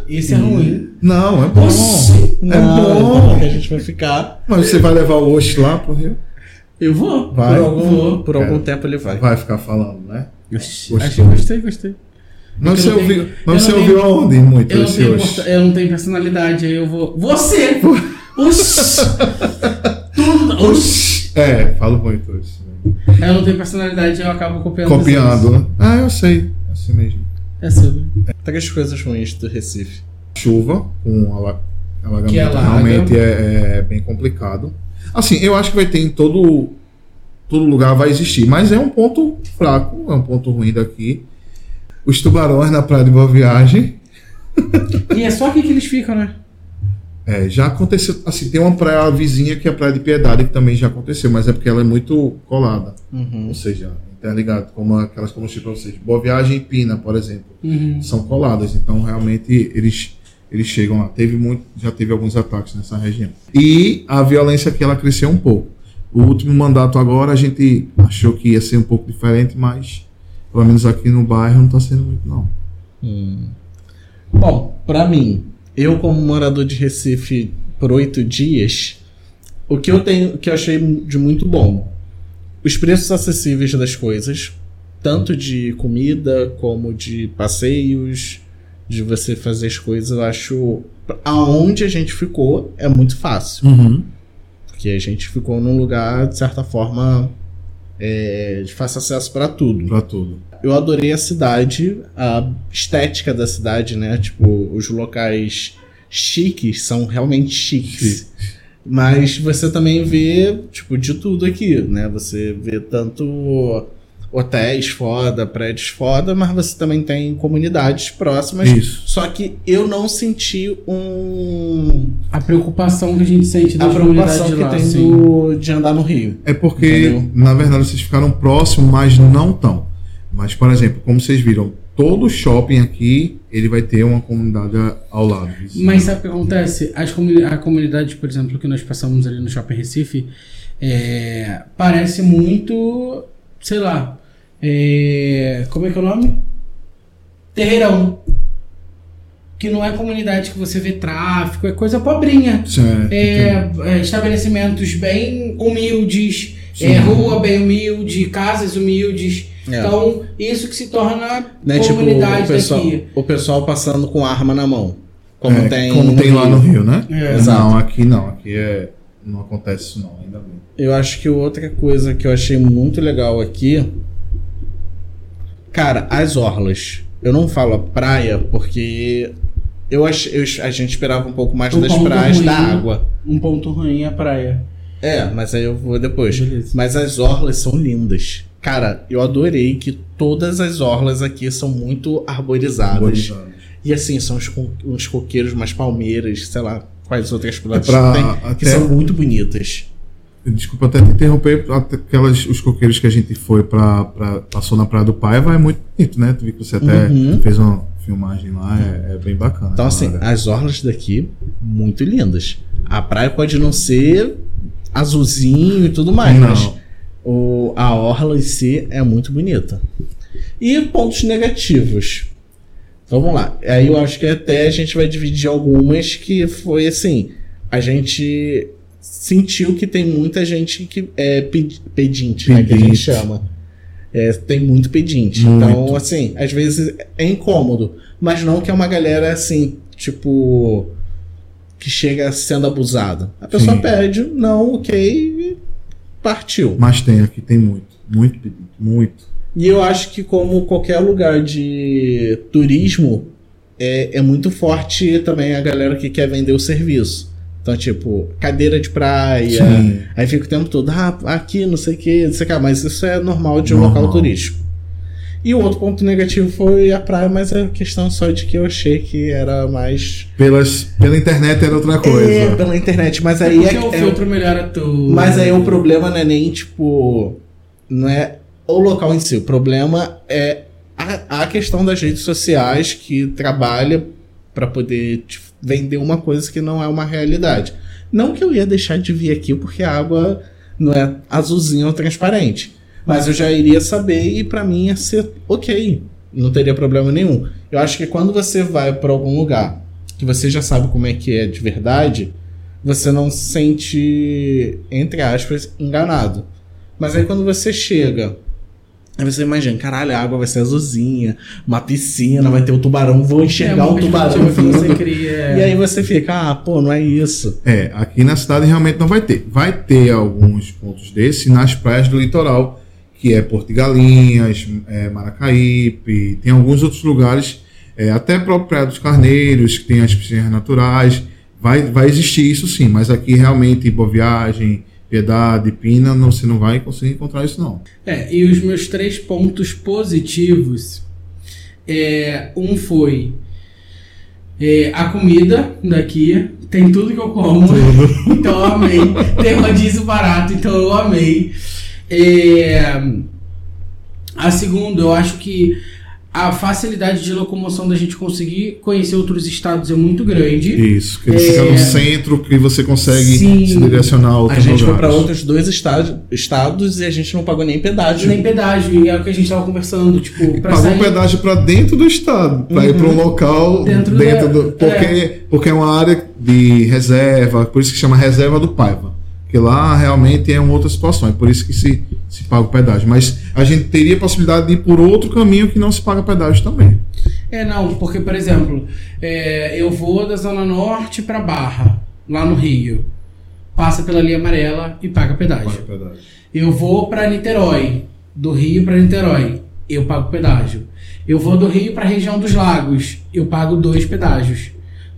S1: Isso é ruim.
S3: Não, é bom.
S1: Oxi.
S3: É
S2: Não,
S3: bom.
S2: que a gente vai ficar.
S3: Mas você vai levar o Oxe lá pro Rio?
S1: Eu vou.
S3: Vai.
S2: por algum,
S1: Vou.
S2: por
S3: É.
S2: algum tempo ele vai.
S3: Vai ficar falando, né?
S1: Oxi. Gostei, gostei.
S3: Mas
S1: eu
S3: você
S1: não
S3: ouviu, mas você
S1: não
S3: ouviu aonde muito
S1: Eu não,
S3: esse
S1: porta- eu não tenho personalidade, aí eu vou. Você! Oxi! Tudo. Oxi!
S3: É, falo muito isso.
S1: Eu não tenho personalidade, eu acabo copiando.
S3: Copiando, né? Ah, eu sei. É assim mesmo.
S1: É sobre.
S2: Três coisas ruins do Recife.
S3: Chuva com ala- alagamento
S1: Que alaga.
S3: realmente é, é bem complicado. Assim, eu acho que vai ter em todo, todo lugar vai existir, mas é um ponto fraco, é um ponto ruim daqui. Os tubarões na praia de Boa Viagem.
S1: E é só aqui que eles ficam, né?
S3: É, já aconteceu. Assim, tem uma praia vizinha que é a Praia de Piedade, que também já aconteceu, mas é porque ela é muito colada.
S2: Uhum.
S3: Ou seja, interligado, como aquelas como eu pra vocês. Boa Viagem e Pina, por exemplo,
S1: Uhum.
S3: são coladas. Então, realmente, eles, eles chegam lá. Teve muito, já teve alguns ataques nessa região. E a violência aqui, ela cresceu um pouco. O último mandato agora, a gente achou que ia ser um pouco diferente, mas, pelo menos aqui no bairro, não está sendo muito, não.
S2: Hum. Bom, pra mim, eu como morador de Recife por oito dias, o que eu tenho, que eu achei de muito bom, os preços acessíveis das coisas, tanto de comida como de passeios, de você fazer as coisas, eu acho aonde a gente ficou é muito fácil, porque a gente ficou num lugar de certa forma é, de fácil acesso para tudo
S3: Pra tudo.
S2: eu adorei a cidade, a estética da cidade, né? Tipo, os locais chiques são realmente chiques. Mas você também vê, tipo, de tudo aqui, né? Você vê tanto hotéis foda, prédios foda, mas você também tem comunidades próximas.
S3: Isso.
S2: Só que eu não senti um.
S1: A preocupação que a gente sente da
S2: preocupação
S1: comunidade
S2: que
S1: lá,
S2: tem do, de andar no Rio.
S3: É porque,
S2: Entendeu?
S3: na verdade, vocês ficaram próximos, mas não tão. Mas, por exemplo, como vocês viram, todo shopping aqui, ele vai ter uma comunidade ao lado.
S1: Mas sabe o que acontece? As comuni a comunidade, por exemplo, que nós passamos ali no Shopping Recife, é, parece muito, sei lá, é, como é que é o nome? Terreirão. Que não é comunidade que você vê tráfico, é coisa pobrinha.
S3: Certo.
S1: É, é, estabelecimentos bem humildes, é, rua bem humilde, casas humildes.
S2: É.
S1: Então, isso que se torna
S2: Né, tipo,
S1: comunidade
S2: o pessoal,
S1: daqui.
S2: o pessoal passando com arma na mão. Como
S3: É,
S2: tem,
S3: como tem lá no Rio, né?
S1: É.
S3: Não, aqui não. Aqui é, não acontece isso não, ainda bem.
S2: Eu acho que outra coisa que eu achei muito legal aqui. Cara, as orlas. Eu não falo a praia porque eu ach, eu, a gente esperava um pouco mais
S1: O
S2: das praias
S1: ruim.
S2: da água.
S1: Um ponto ruim é a praia.
S2: É, mas aí eu vou depois.
S1: Beleza.
S2: Mas as orlas são lindas. Cara, eu adorei que todas as orlas aqui são muito arborizadas.
S3: Arborizados.
S2: E assim, são uns, uns coqueiros, umas palmeiras, sei lá, quais outras plantas
S3: pra
S2: tem, que
S3: até-
S2: são muito bonitas.
S3: Desculpa até te interromper, aquelas, os coqueiros que a gente foi pra, pra- passou na Praia do Paiva é muito bonito, né? Tu viu que você até
S2: Uhum.
S3: fez uma filmagem lá, é, é bem bacana.
S2: Então, assim,
S3: Olha.
S2: as orlas daqui, muito lindas. A praia pode não ser azulzinho e tudo mais,
S3: Não.
S2: mas o, a orla em si é muito bonita. E pontos negativos. Então vamos lá. Aí eu acho que até a gente vai dividir algumas que foi assim. A gente sentiu que tem muita gente que é ped- pedinte, né? Que a gente
S3: Pedinte.
S2: chama. É, tem muito pedinte.
S3: Muito.
S2: Então, assim, às vezes é incômodo. Mas não que é uma galera assim, tipo. Que chega sendo abusada. A pessoa
S3: Sim.
S2: pede, não, ok, e partiu.
S3: Mas tem aqui, tem muito. Muito pedido. Muito.
S2: E eu acho que, como qualquer lugar de turismo, é, é muito forte também a galera que quer vender o serviço. Então, tipo, cadeira de praia.
S3: Sim.
S2: Aí fica o tempo todo, ah, aqui, não sei o que, não sei o que. Mas isso é normal de um
S3: Normal.
S2: local turístico. E o outro ponto negativo foi a praia, mas é questão só de que eu achei que era mais.
S3: Pelas, pela internet era outra coisa.
S2: É, pela internet, mas aí
S1: Porque
S2: é,
S1: o
S2: é-
S1: filtro melhora tudo.
S2: Mas aí o problema não é nem, tipo. Não é o local em si. O problema é a, a questão das redes sociais que trabalha para poder te vender uma coisa que não é uma realidade. Não que eu ia deixar de vir aqui porque a água não é azulzinha ou transparente. Mas eu já iria saber e para mim ia ser ok. Não teria problema nenhum. Eu acho que quando você vai para algum lugar que você já sabe como é que é de verdade, você não se sente, entre aspas, enganado. Mas aí quando você chega, aí você imagina, caralho, a água vai ser azulzinha, uma piscina, vai ter o tubarão, vou
S1: é
S2: enxergar
S1: uma
S2: o tubarão
S1: que você cria.
S2: E aí você fica, ah, pô, não é isso.
S3: É, aqui na cidade realmente não vai ter. Vai ter alguns pontos desses nas praias do litoral, que é Porto de Galinhas, é, Maracaípe, tem alguns outros lugares, é, até a própria Praia dos Carneiros, que tem as piscinas naturais. Vai, vai existir isso sim, mas aqui realmente Boa Viagem, Piedade, Pina, não, você não vai conseguir encontrar isso não.
S1: É, e os meus três pontos positivos. É, um foi é, a comida daqui. Tem tudo que eu como. então eu amei. Tem rodízio barato, então eu amei. É, a segunda, eu acho que a facilidade de locomoção da gente conseguir conhecer outros estados é muito grande.
S3: Isso, que ele
S1: É.
S3: fica no centro que você consegue
S1: Sim.
S3: se direcionar a
S2: A
S3: outros
S2: gente foi
S3: lugares.
S2: pra outros dois estados, estados e a gente não pagou nem pedágio.
S1: Nem pedágio, e é o que a gente tava conversando, tipo, pra
S3: Pagou
S1: sair...
S3: um pedágio para dentro do estado, para ir para um local
S1: Dentro
S3: dentro,
S1: da-
S3: do. Porque
S1: é.
S3: porque é uma área de reserva, por isso que chama reserva do Paiva. Porque lá realmente é uma outra situação, é por isso que se, se paga o pedágio. Mas a gente teria a possibilidade de ir por outro caminho que não se paga pedágio também.
S1: É, não, porque, por exemplo, é, eu vou da Zona Norte pra Barra, lá no Rio. Passa pela linha amarela e paga pedágio.
S3: Paga pedágio.
S1: Eu vou pra Niterói, do Rio pra Niterói, eu pago pedágio. Eu vou do Rio pra região dos lagos, eu pago dois pedágios.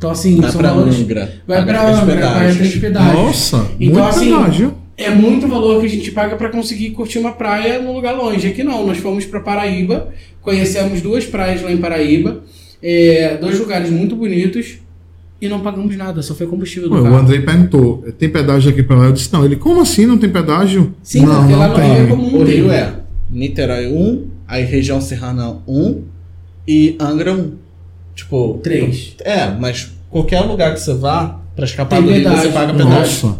S1: Então, assim,
S2: Vai
S1: são
S2: pra
S1: valores.
S2: Angra.
S1: Vai pra Angra, paga
S2: pedágios.
S1: três pedágios.
S3: Nossa,
S1: Então,
S3: muito
S1: assim,
S3: pedágio.
S1: É muito valor que a gente paga pra conseguir curtir uma praia num lugar longe. Aqui não, nós fomos pra Paraíba, conhecemos duas praias lá em Paraíba, é, dois lugares muito bonitos e não pagamos nada, só foi combustível do
S3: Ué, o
S1: carro.
S3: Andrei perguntou: tem pedágio aqui para lá? Eu disse: não. Ele, como assim não tem pedágio?
S1: Sim,
S3: não,
S1: porque lá
S3: não
S1: no Rio é
S3: tem.
S1: comum.
S2: O Rio é Niterói 1, aí região serrana 1 e Angra 1. Tipo,
S1: Três.
S2: É, mas qualquer lugar que você vá pra escapar
S1: Tem
S2: do Rio, você paga pedágio.
S3: Nossa.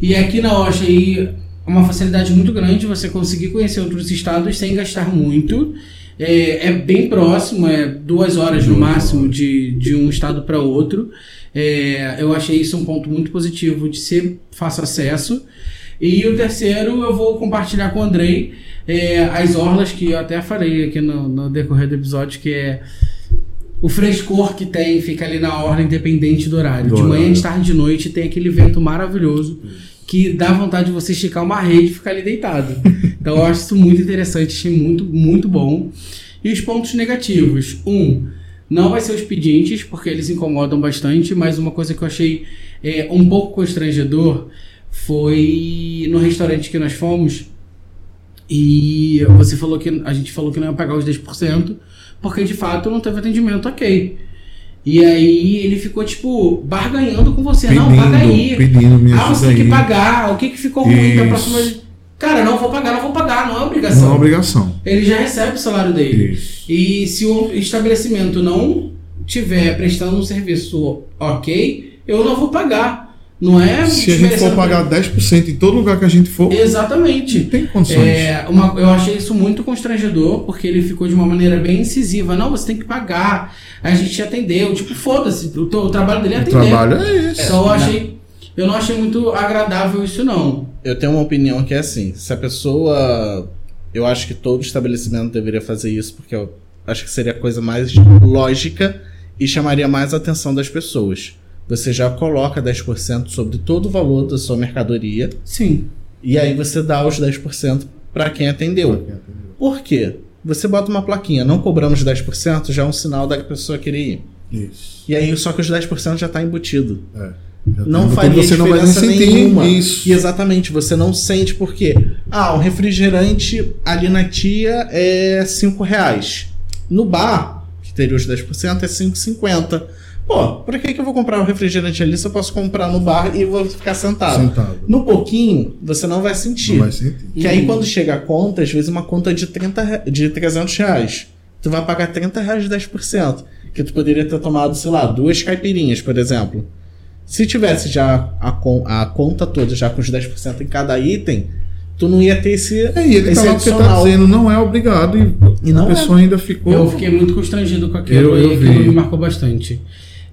S1: E aqui na Oxa aí é uma facilidade muito grande você conseguir conhecer outros estados sem gastar muito. É, é bem próximo, é duas horas no máximo de, de um estado para outro. É, eu achei isso um ponto muito positivo de ser fácil acesso. E o terceiro eu vou compartilhar com o Andrei é, as orlas que eu até falei aqui no, no decorrer do episódio, que é o frescor que tem, fica ali na orla independente do horário.
S3: Do
S1: de manhã, de tarde, de noite tem aquele vento maravilhoso que dá vontade de você esticar uma rede e ficar ali deitado. Então eu acho isso muito interessante, achei muito, muito bom. E os pontos negativos. Um, não vai ser os pedintes, porque eles incomodam bastante, mas uma coisa que eu achei é, um pouco constrangedor foi no restaurante que nós fomos. E você falou que a gente falou que não ia pagar os 10%, porque de fato não teve atendimento ok. E aí ele ficou, tipo, barganhando com você. não, paga aí.
S3: Pedindo, pedindo, me
S1: Ah, você tem que pagar. O que, que ficou ruim da próxima? Cara, não vou pagar, não vou pagar, não é
S3: Não
S1: obrigação.
S3: é obrigação.
S1: Ele já recebe o salário dele.
S3: Isso.
S1: E se o estabelecimento não tiver prestando um serviço ok, eu não vou pagar. Não é
S3: Se a gente for pagar 10% em todo lugar que a gente for,
S1: Exatamente.
S3: não tem condições.
S1: É, uma- eu achei isso muito constrangedor, porque ele ficou de uma maneira bem incisiva. Não, você tem que pagar. A gente te atendeu. Tipo, foda-se. O, o trabalho dele é
S3: o
S1: atender.
S3: trabalho é esse.
S1: Então eu achei. Eu não achei muito agradável isso, não.
S2: Eu tenho uma opinião que é assim: se a pessoa. Eu acho que todo estabelecimento deveria fazer isso, porque eu acho que seria a coisa mais lógica e chamaria mais a atenção das pessoas. Você já coloca 10% sobre todo o valor da sua mercadoria
S1: Sim.
S2: e aí você dá os 10% para quem atendeu. Por quê? Você bota uma plaquinha, não cobramos 10%, já é um sinal da pessoa querer ir.
S3: Isso.
S2: E aí só que os 10% já está embutido.
S3: É.
S2: Não
S3: Então
S2: faria
S3: você não vai
S2: diferença nenhuma.
S3: isso.
S2: E exatamente, você não sente porque ah, o refrigerante ali na tia é 5 reais. No bar, que teria os 10%, é 5,50. Pô, pra que, que eu vou comprar o refrigerante ali se eu posso comprar no bar e vou ficar sentado?
S3: Sentado.
S2: No pouquinho, você não vai sentir.
S3: Não vai sentir.
S2: Que aí quando chega a conta, às vezes uma conta de, 30, re- de 300 reais. Tu vai pagar 30 reais de 10%. Que tu poderia ter tomado, sei lá, duas caipirinhas, por exemplo. Se tivesse já a, a conta toda já com os 10% em cada item, tu não ia ter esse,
S3: É, e ele
S2: esse
S3: tá lá porque tá dizendo não é obrigado e,
S2: E não
S3: a
S2: é.
S3: pessoa ainda ficou.
S1: Eu fiquei muito constrangido com aquilo
S3: Eu- eu
S1: e aquilo me marcou bastante.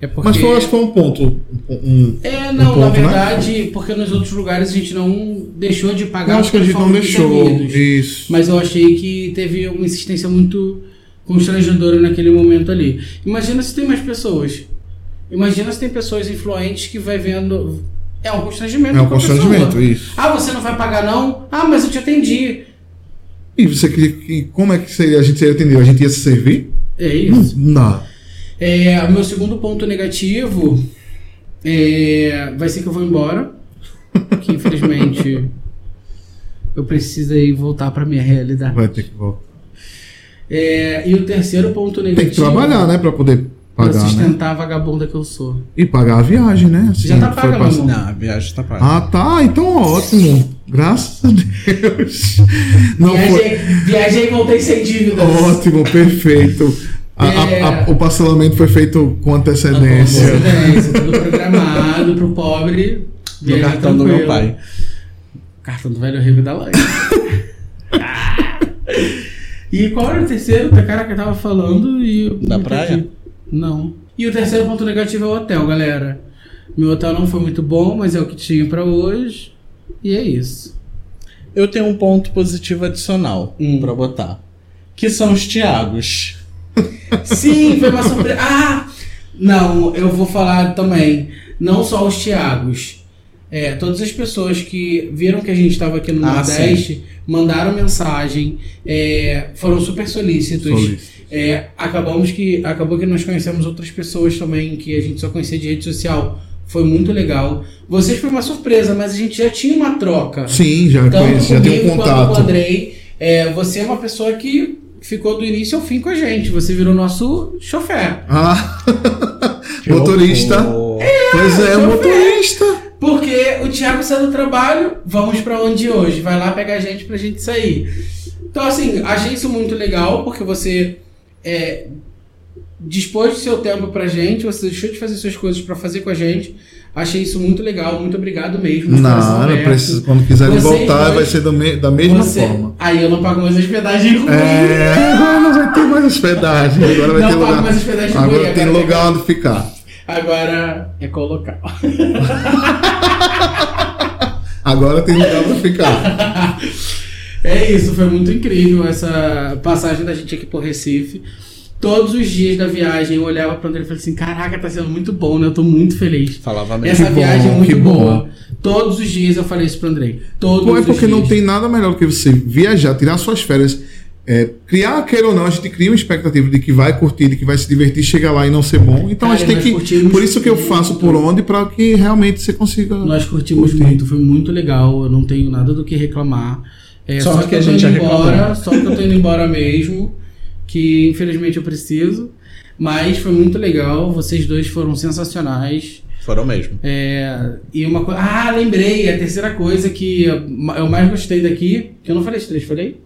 S1: É porque.
S3: Mas foi, acho que foi um ponto. Um,
S1: É, não,
S3: um
S1: na
S3: ponto, né?
S1: verdade, porque nos outros lugares a gente não deixou de pagar.
S3: eu acho que a gente não deixou.
S1: servidos.
S3: Isso.
S1: Mas eu achei que teve uma insistência muito constrangedora naquele momento ali. Imagina se tem mais pessoas. Imagina se tem pessoas influentes que vai vendo. É um constrangimento.
S3: É um
S1: a pessoa.
S3: constrangimento, isso.
S1: Ah, você não vai pagar não? Ah, mas eu te atendi.
S3: E você queria que. Como é que seria, a gente seria atendido? A gente ia se servir?
S1: É isso.
S3: Não dá.
S1: É, o meu segundo ponto negativo é, vai ser que eu vou embora. Que infelizmente eu preciso aí voltar pra minha realidade.
S3: Vai ter que voltar.
S1: É, e o terceiro ponto negativo.
S3: Tem que trabalhar, né? Pra poder
S1: Pra
S3: pagar, né?
S1: sustentar a vagabunda que eu sou.
S3: E pagar a viagem, né? Assim,
S1: Já tá
S3: foi
S1: paga,
S3: pass-.
S2: Não, a viagem tá paga.
S3: Ah, tá. Então ótimo. Graças a Deus. Não foi.
S1: viajei, viajei e voltei sem dívidas.
S3: Ótimo, perfeito. A- a-
S1: É.
S3: a- o parcelamento foi feito com
S1: Com
S3: antecedência.
S1: antecedência, tudo programado pro pobre.
S2: No cartão do meu
S1: tranquilo.
S2: pai.
S1: Cartão do velho Rio da Lange. e qual era o terceiro? O cara que eu tava falando e.
S2: Da praia?
S1: perdi. Não. E o terceiro ponto negativo é o hotel, galera. Meu hotel não foi muito bom, mas é o que tinha pra hoje. E é isso.
S2: Eu tenho um ponto positivo adicional
S1: Hum.
S2: pra botar. Que são os Tiagos.
S1: Sim, foi uma surpresa. Ah! Não, eu vou falar também. Não só os Tiagos. É, todas as pessoas que viram que a gente estava aqui no
S2: Ah,
S1: Nordeste mandaram mensagem, é, foram super solícitos.
S3: Solícito.
S1: É, acabamos que acabou que nós conhecemos outras pessoas também que a gente só conhecia de rede social. Foi muito legal. Vocês foi uma surpresa, mas a gente já tinha uma troca.
S3: Sim, já
S1: Tanto
S3: conheço, já tem um
S1: comigo quanto com o
S3: contato.
S1: Andrei. É, você é uma pessoa que ficou do início ao fim com a gente. Você virou nosso chofer.
S3: Ah, motorista.
S2: horror.
S3: Pois é,
S1: chofer.
S3: motorista.
S1: Porque o Thiago saiu do trabalho, vamos pra onde hoje? Vai lá pegar a gente pra gente sair. Então, assim, achei isso muito legal, porque você é, dispôs do seu tempo pra gente, você deixou de fazer suas coisas pra fazer com a gente. Achei isso muito legal, muito obrigado mesmo.
S3: Não, precisa, quando quiserem
S1: Vocês
S3: voltar,
S1: dois-
S3: vai ser me- da mesma
S1: Você-
S3: forma.
S1: Aí eu não pago mais hospedagem ruim.
S3: É, agora não vai ter mais hospedagem. Agora vai
S1: Não
S3: ter
S1: pago
S3: lugar.
S1: mais hospedagem ruim,
S3: Agora tem
S1: agora
S3: lugar onde ficar.
S1: Agora é colocar.
S3: Agora tem lugar pra ficar.
S1: É isso, foi muito incrível essa passagem da gente aqui por Recife. Todos os dias da viagem eu olhava pra André e falei assim: Caraca, tá sendo muito bom, né? Eu tô muito feliz.
S2: Falava mesmo.
S1: Essa
S3: bom,
S1: viagem é muito
S3: que bom.
S1: boa. Todos os dias eu falei isso pro Andrei. Todos
S3: Pô, é
S1: os
S3: porque
S1: dias.
S3: não tem nada melhor do que você viajar, tirar suas férias. é, criar, queira ou não, a gente cria uma expectativa de que vai curtir, de que vai se divertir, chegar lá e não ser bom. Então
S1: Cara,
S3: a gente tem que.
S1: curtimos
S3: Por isso que eu faço
S1: muito.
S3: por onde, pra que realmente você consiga.
S1: Nós curtimos
S3: Curti.
S1: muito, foi muito legal. Eu não tenho nada do que reclamar. É,
S2: Só
S1: só,
S2: que
S1: que,
S2: a
S1: eu tô
S2: gente
S1: embora,
S2: reclamou.
S1: só que eu tô indo embora mesmo. Que infelizmente eu preciso. Mas foi muito legal. Vocês dois foram sensacionais.
S2: Foram mesmo.
S1: É, e uma coisa. Ah, lembrei! A terceira coisa que eu mais gostei daqui. Que eu não falei as três, falei?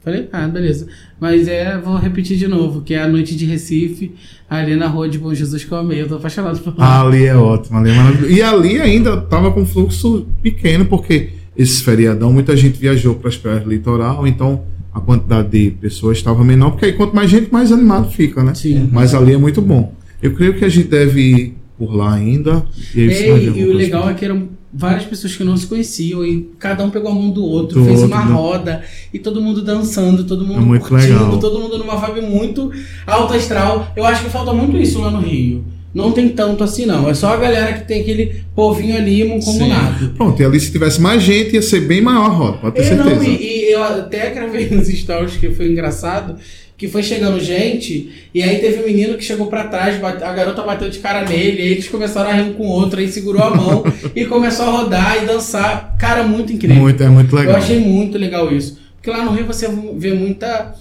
S1: Falei? Ah, beleza. Mas é, vou repetir de novo, que é a noite de Recife, ali na rua de Bom Jesus que eu amei. Eu tô apaixonado por lá.
S3: Ali é ótimo, ali é maravilhoso. E ali ainda tava com fluxo pequeno, porque esse feriadão muita gente viajou para as praias do litoral, então a quantidade de pessoas estava menor, porque aí quanto mais gente, mais animado fica, né?
S1: Sim.
S3: Mas ali é muito bom. Eu creio que a gente deve ir por lá ainda. E,
S1: É,
S3: ver
S1: e o
S3: coisa.
S1: legal é que eram várias pessoas que não se conheciam e cada um pegou a mão do outro,
S3: Do
S1: fez
S3: outro,
S1: uma
S3: né?
S1: roda e todo mundo dançando, todo mundo
S3: É muito
S1: curtindo,
S3: legal.
S1: todo mundo numa vibe muito alta astral. Eu acho que falta muito isso lá no Rio. Não tem tanto assim não, é só a galera que tem aquele povinho ali comunado.
S3: Pronto, e ali se tivesse mais gente, ia ser bem maior a roda, pode ter
S1: É,
S3: certeza.
S1: não, e, e eu até gravei nos stories que foi engraçado, que foi chegando gente, e aí teve um menino que chegou pra trás, bate- a garota bateu de cara nele, aí eles começaram a rir um com o outro, aí segurou a mão e começou a rodar e dançar. Cara, muito incrível.
S3: Muito, é muito legal.
S1: Eu achei muito legal isso. Porque lá no Rio você vê muita.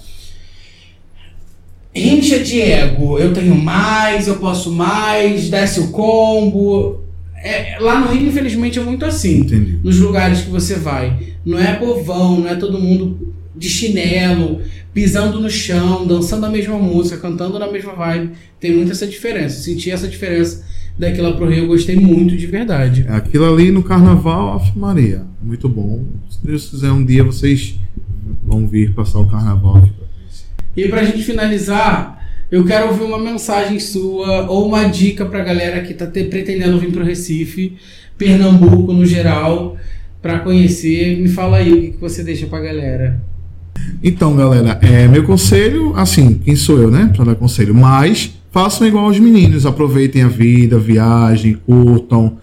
S1: Rincha de ego. Eu tenho mais, eu posso mais, desce o combo. É, lá no Rio, infelizmente, é muito assim
S3: Entendi.
S1: nos lugares que você vai. Não é povão, não é todo mundo de chinelo, pisando no chão, dançando a mesma música, cantando na mesma vibe. Tem muita essa diferença. Senti essa diferença daqui lá pro Rio, eu gostei muito de verdade.
S3: É Aquilo ali no carnaval, Ave Maria. Muito bom. Se Deus quiser, um dia vocês vão vir passar o carnaval aqui pra
S1: E pra gente finalizar, eu quero ouvir uma mensagem sua ou uma dica pra galera que tá te- pretendendo vir pro Recife, Pernambuco no geral, pra conhecer. Me fala aí o que, que você deixa pra galera.
S3: Então, galera, é, meu conselho, assim, quem sou eu, né, pra dar conselho? Mas façam igual os meninos, aproveitem a vida, viajem, curtam.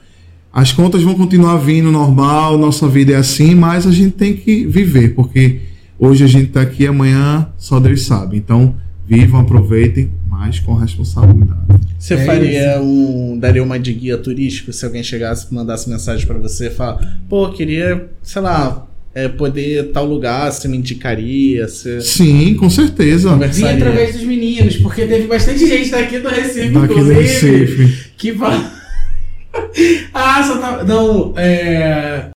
S3: As contas vão continuar vindo normal, nossa vida é assim, mas a gente tem que viver, porque hoje a gente tá aqui, amanhã só Deus sabe. Então, vivam, aproveitem, mas com responsabilidade.
S2: Você
S1: É
S2: faria um. daria uma de guia turístico se alguém chegasse e mandasse mensagem pra você e falar, pô, queria, sei lá, é, poder tal lugar, você me indicaria, você
S3: Sim, com certeza.
S1: Vim através dos meninos, porque teve bastante gente daqui do Recife,
S3: Daqui do Recife.
S1: que fala. ah, só tá. Não, é.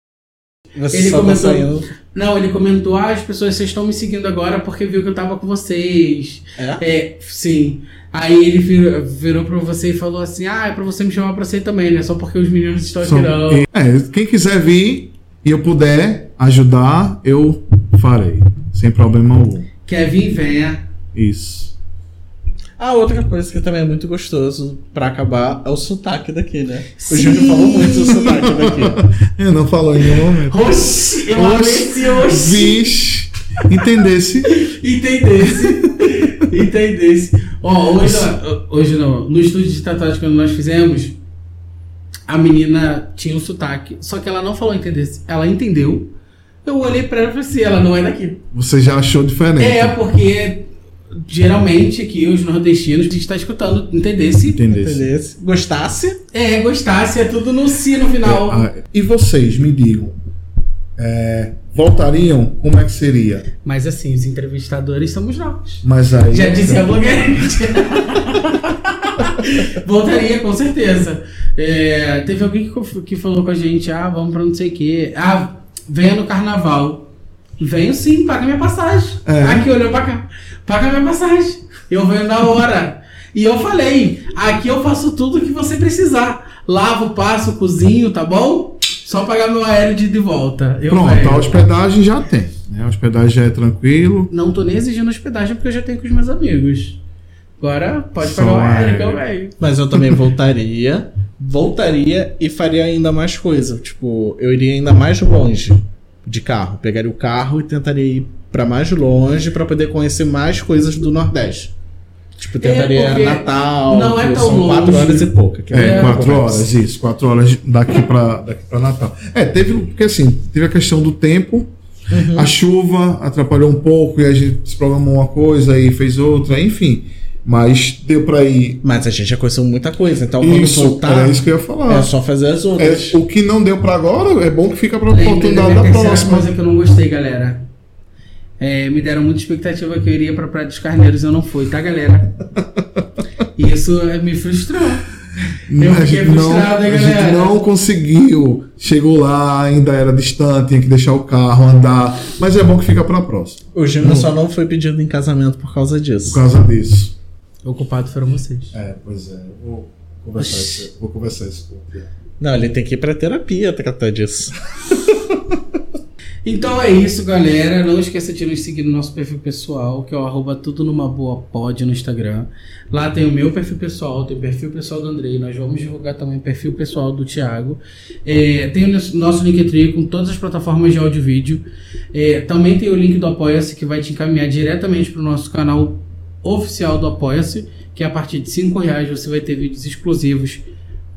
S2: Você
S1: Ele
S2: só tá
S1: comentou-
S2: saindo.
S1: Não, ele comentou: ah, as pessoas, vocês estão me seguindo agora porque viu que eu tava com vocês.
S2: É?
S1: É, sim. Aí ele virou, virou pra você e falou assim: ah, é pra você me chamar pra você também, né? Só porque os meninos estão aqui,
S3: Só-
S1: não.
S3: É, quem quiser vir e eu puder ajudar, eu farei. Sem problema algum.
S1: Quer vir, venha.
S3: Isso.
S2: Ah, outra coisa que também é muito gostoso pra acabar é o sotaque daqui, né? O
S1: Sim.
S2: Júnior falou muito do sotaque daqui.
S3: Eu não falou em nenhum momento.
S1: Oxi, eu amei esse oxi.
S3: Vixe. Entendesse?
S1: Entendesse. Entendesse. Ó, hoje, hoje não. No estúdio de tatuagem que nós fizemos, a menina tinha um sotaque. Só que ela não falou entendesse. Ela entendeu. Eu olhei pra ela e falei assim, ela não é daqui.
S3: Você já achou diferente?
S1: É, porque geralmente aqui os nordestinos a gente tá escutando entendesse.
S3: Entendesse.
S2: Entendesse? Gostasse?
S1: É, gostasse, é tudo no si no final.
S3: Ah, e vocês, me digam. é, voltariam? Como é que seria?
S1: Mas assim, os entrevistadores somos nós.
S3: Mas aí.
S1: Já disse a blogueirante. Voltaria, com certeza. É, teve alguém que, que falou com a gente, ah, vamos pra não sei o quê. Ah, venha no carnaval. Venho sim, paga minha passagem.
S3: É.
S1: Aqui olhou pra cá. Paga minha passagem. Eu venho na hora. E eu falei, aqui eu faço tudo que você precisar. Lavo, passo, cozinho, tá bom? Só pagar meu aéreo de, de volta. Eu
S3: Pronto, a hospedagem já tem. Né? A hospedagem já é tranquilo.
S1: Não tô nem exigindo hospedagem porque eu já tenho com os meus amigos. Agora pode
S3: Só
S1: pagar o aéreo que
S3: aéreo.
S1: eu venho.
S2: Mas eu também voltaria, voltaria e faria ainda mais coisa. Tipo, eu iria ainda mais longe de carro. Pegaria o carro e tentaria ir pra mais longe pra poder conhecer mais coisas do Nordeste. Tipo, tentaria
S1: É,
S2: Natal,
S1: não é tão
S2: são quatro
S1: longe.
S2: horas e pouca.
S3: É,
S1: É,
S3: quatro horas, isso, quatro horas daqui pra, daqui pra Natal. É, teve, porque assim, teve a questão do tempo,
S1: Uhum.
S3: a chuva atrapalhou um pouco e a gente se programou uma coisa e fez outra, enfim. Mas deu pra ir.
S2: Mas a gente já conheceu muita coisa, então quando
S3: Isso,
S2: voltar,
S3: era isso que eu ia falar.
S2: é só fazer as outras.
S3: É, o que não deu pra agora é bom que fica pra oportunidade da próxima.
S1: coisa que eu não gostei, galera. É, me deram muita expectativa que eu iria pra Praia dos Carneiros e eu não fui, tá, galera? E Isso é, me frustrou. Eu
S3: a,
S1: fiquei
S3: gente não,
S1: frustrado, hein,
S3: a gente não conseguiu. Chegou lá, ainda era distante, tinha que deixar o carro andar. Mas é bom que fica pra próxima.
S2: O Júnior só não foi pedido em casamento por causa disso.
S3: Por causa disso.
S1: O culpado foram vocês.
S3: É, pois é. Eu Vou conversar isso, vou conversar isso com o.
S2: Não, ele tem que ir pra terapia tratar disso.
S1: Então é isso, galera. Não esqueça de nos seguir no nosso perfil pessoal, que é o arroba tudo numa boa pod no Instagram. Lá tem o meu perfil pessoal, tem o perfil pessoal do Andrei. Nós vamos divulgar também o perfil pessoal do Thiago. É, tem o nosso- Linktree com todas as plataformas de áudio e vídeo. É, também tem o link do Apoia-se, que vai te encaminhar diretamente para o nosso canal oficial do Apoia-se, que a partir de 5 reais você vai ter vídeos exclusivos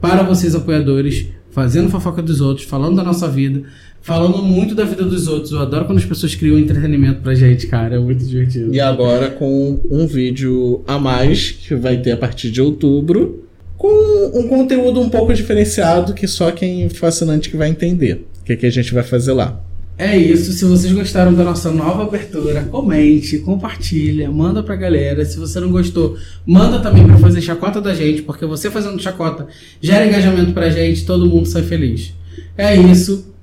S1: para vocês apoiadores, fazendo fofoca dos outros, falando da nossa vida, falando muito da vida dos outros. Eu adoro quando as pessoas criam entretenimento pra gente, cara. É muito divertido.
S2: E agora com um vídeo a mais, que vai ter a partir de outubro, com um conteúdo um pouco diferenciado que só quem for assinante que vai entender. O que, que a gente vai fazer lá.
S1: É isso. Se vocês gostaram da nossa nova abertura, comente, compartilha, manda pra galera. Se você não gostou, manda também pra fazer chacota da gente, porque você fazendo chacota gera engajamento pra gente, todo mundo sai feliz. É isso.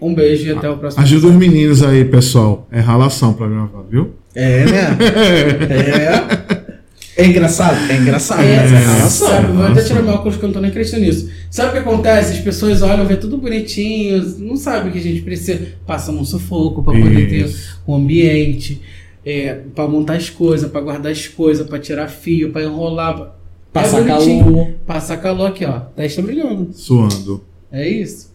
S1: Um beijo e até o próximo.
S3: Ajuda os meninos aí, pessoal. É ralação pra gravar, viu?
S2: É, né? é. É engraçado? É engraçado.
S1: É,
S2: é relação.
S1: sabe, vou até tirar meu óculos que eu não tô nem acreditando nisso. Sabe o que acontece? As pessoas olham, vê tudo bonitinho, não sabem que a gente precisa. Passa um sufoco pra poder ter
S3: Isso.
S1: um ambiente, é, pra montar as coisas, pra guardar as coisas, pra tirar fio, pra enrolar.
S2: Passar
S1: É
S2: calor.
S1: Passar calor aqui, ó. Testa brilhando.
S3: Suando.
S1: É isso.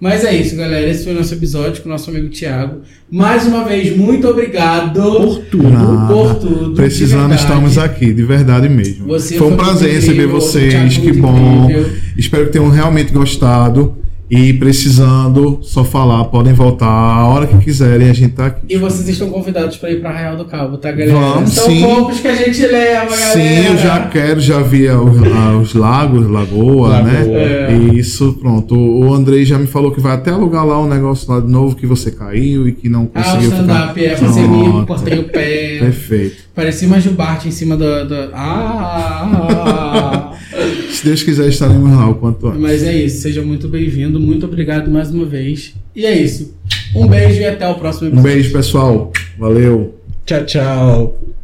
S1: Mas é isso, galera. Esse foi o nosso episódio com o nosso amigo Thiago. Mais uma vez, muito obrigado
S2: Por tudo.
S3: Nada.
S1: por tudo.
S3: Precisando, estamos aqui, de verdade mesmo.
S1: Você
S3: foi um prazer
S1: incrível,
S3: receber vocês, que bom.
S1: incrível.
S3: Espero que tenham realmente gostado. E precisando, só falar, podem voltar a hora que quiserem, a gente tá aqui.
S1: E vocês estão convidados para ir para Arraial do Cabo, tá, galera?
S3: Vamos,
S1: São
S3: sim.
S1: poucos que a gente leva, galera.
S3: Sim, eu já quero, já vi os, ah, os lagos, lagoa,
S2: Lagoa.
S3: né?
S1: É.
S3: Isso, pronto. O Andrei já me falou que vai até alugar lá um negócio lá de novo que você caiu e que não
S1: Ah, o
S3: conseguiu ficar.
S1: stand-up, é, fazer mimo, cortei o pé.
S3: Perfeito.
S1: Parecia mais o Bart em cima do... do... Ah!
S3: Se Deus quiser, estaremos lá o quanto antes.
S1: Mas é isso, seja muito bem-vindo, muito obrigado mais uma vez. E é isso. Um beijo e até o próximo
S3: Um
S1: episódio.
S3: beijo, pessoal. Valeu.
S2: Tchau, tchau.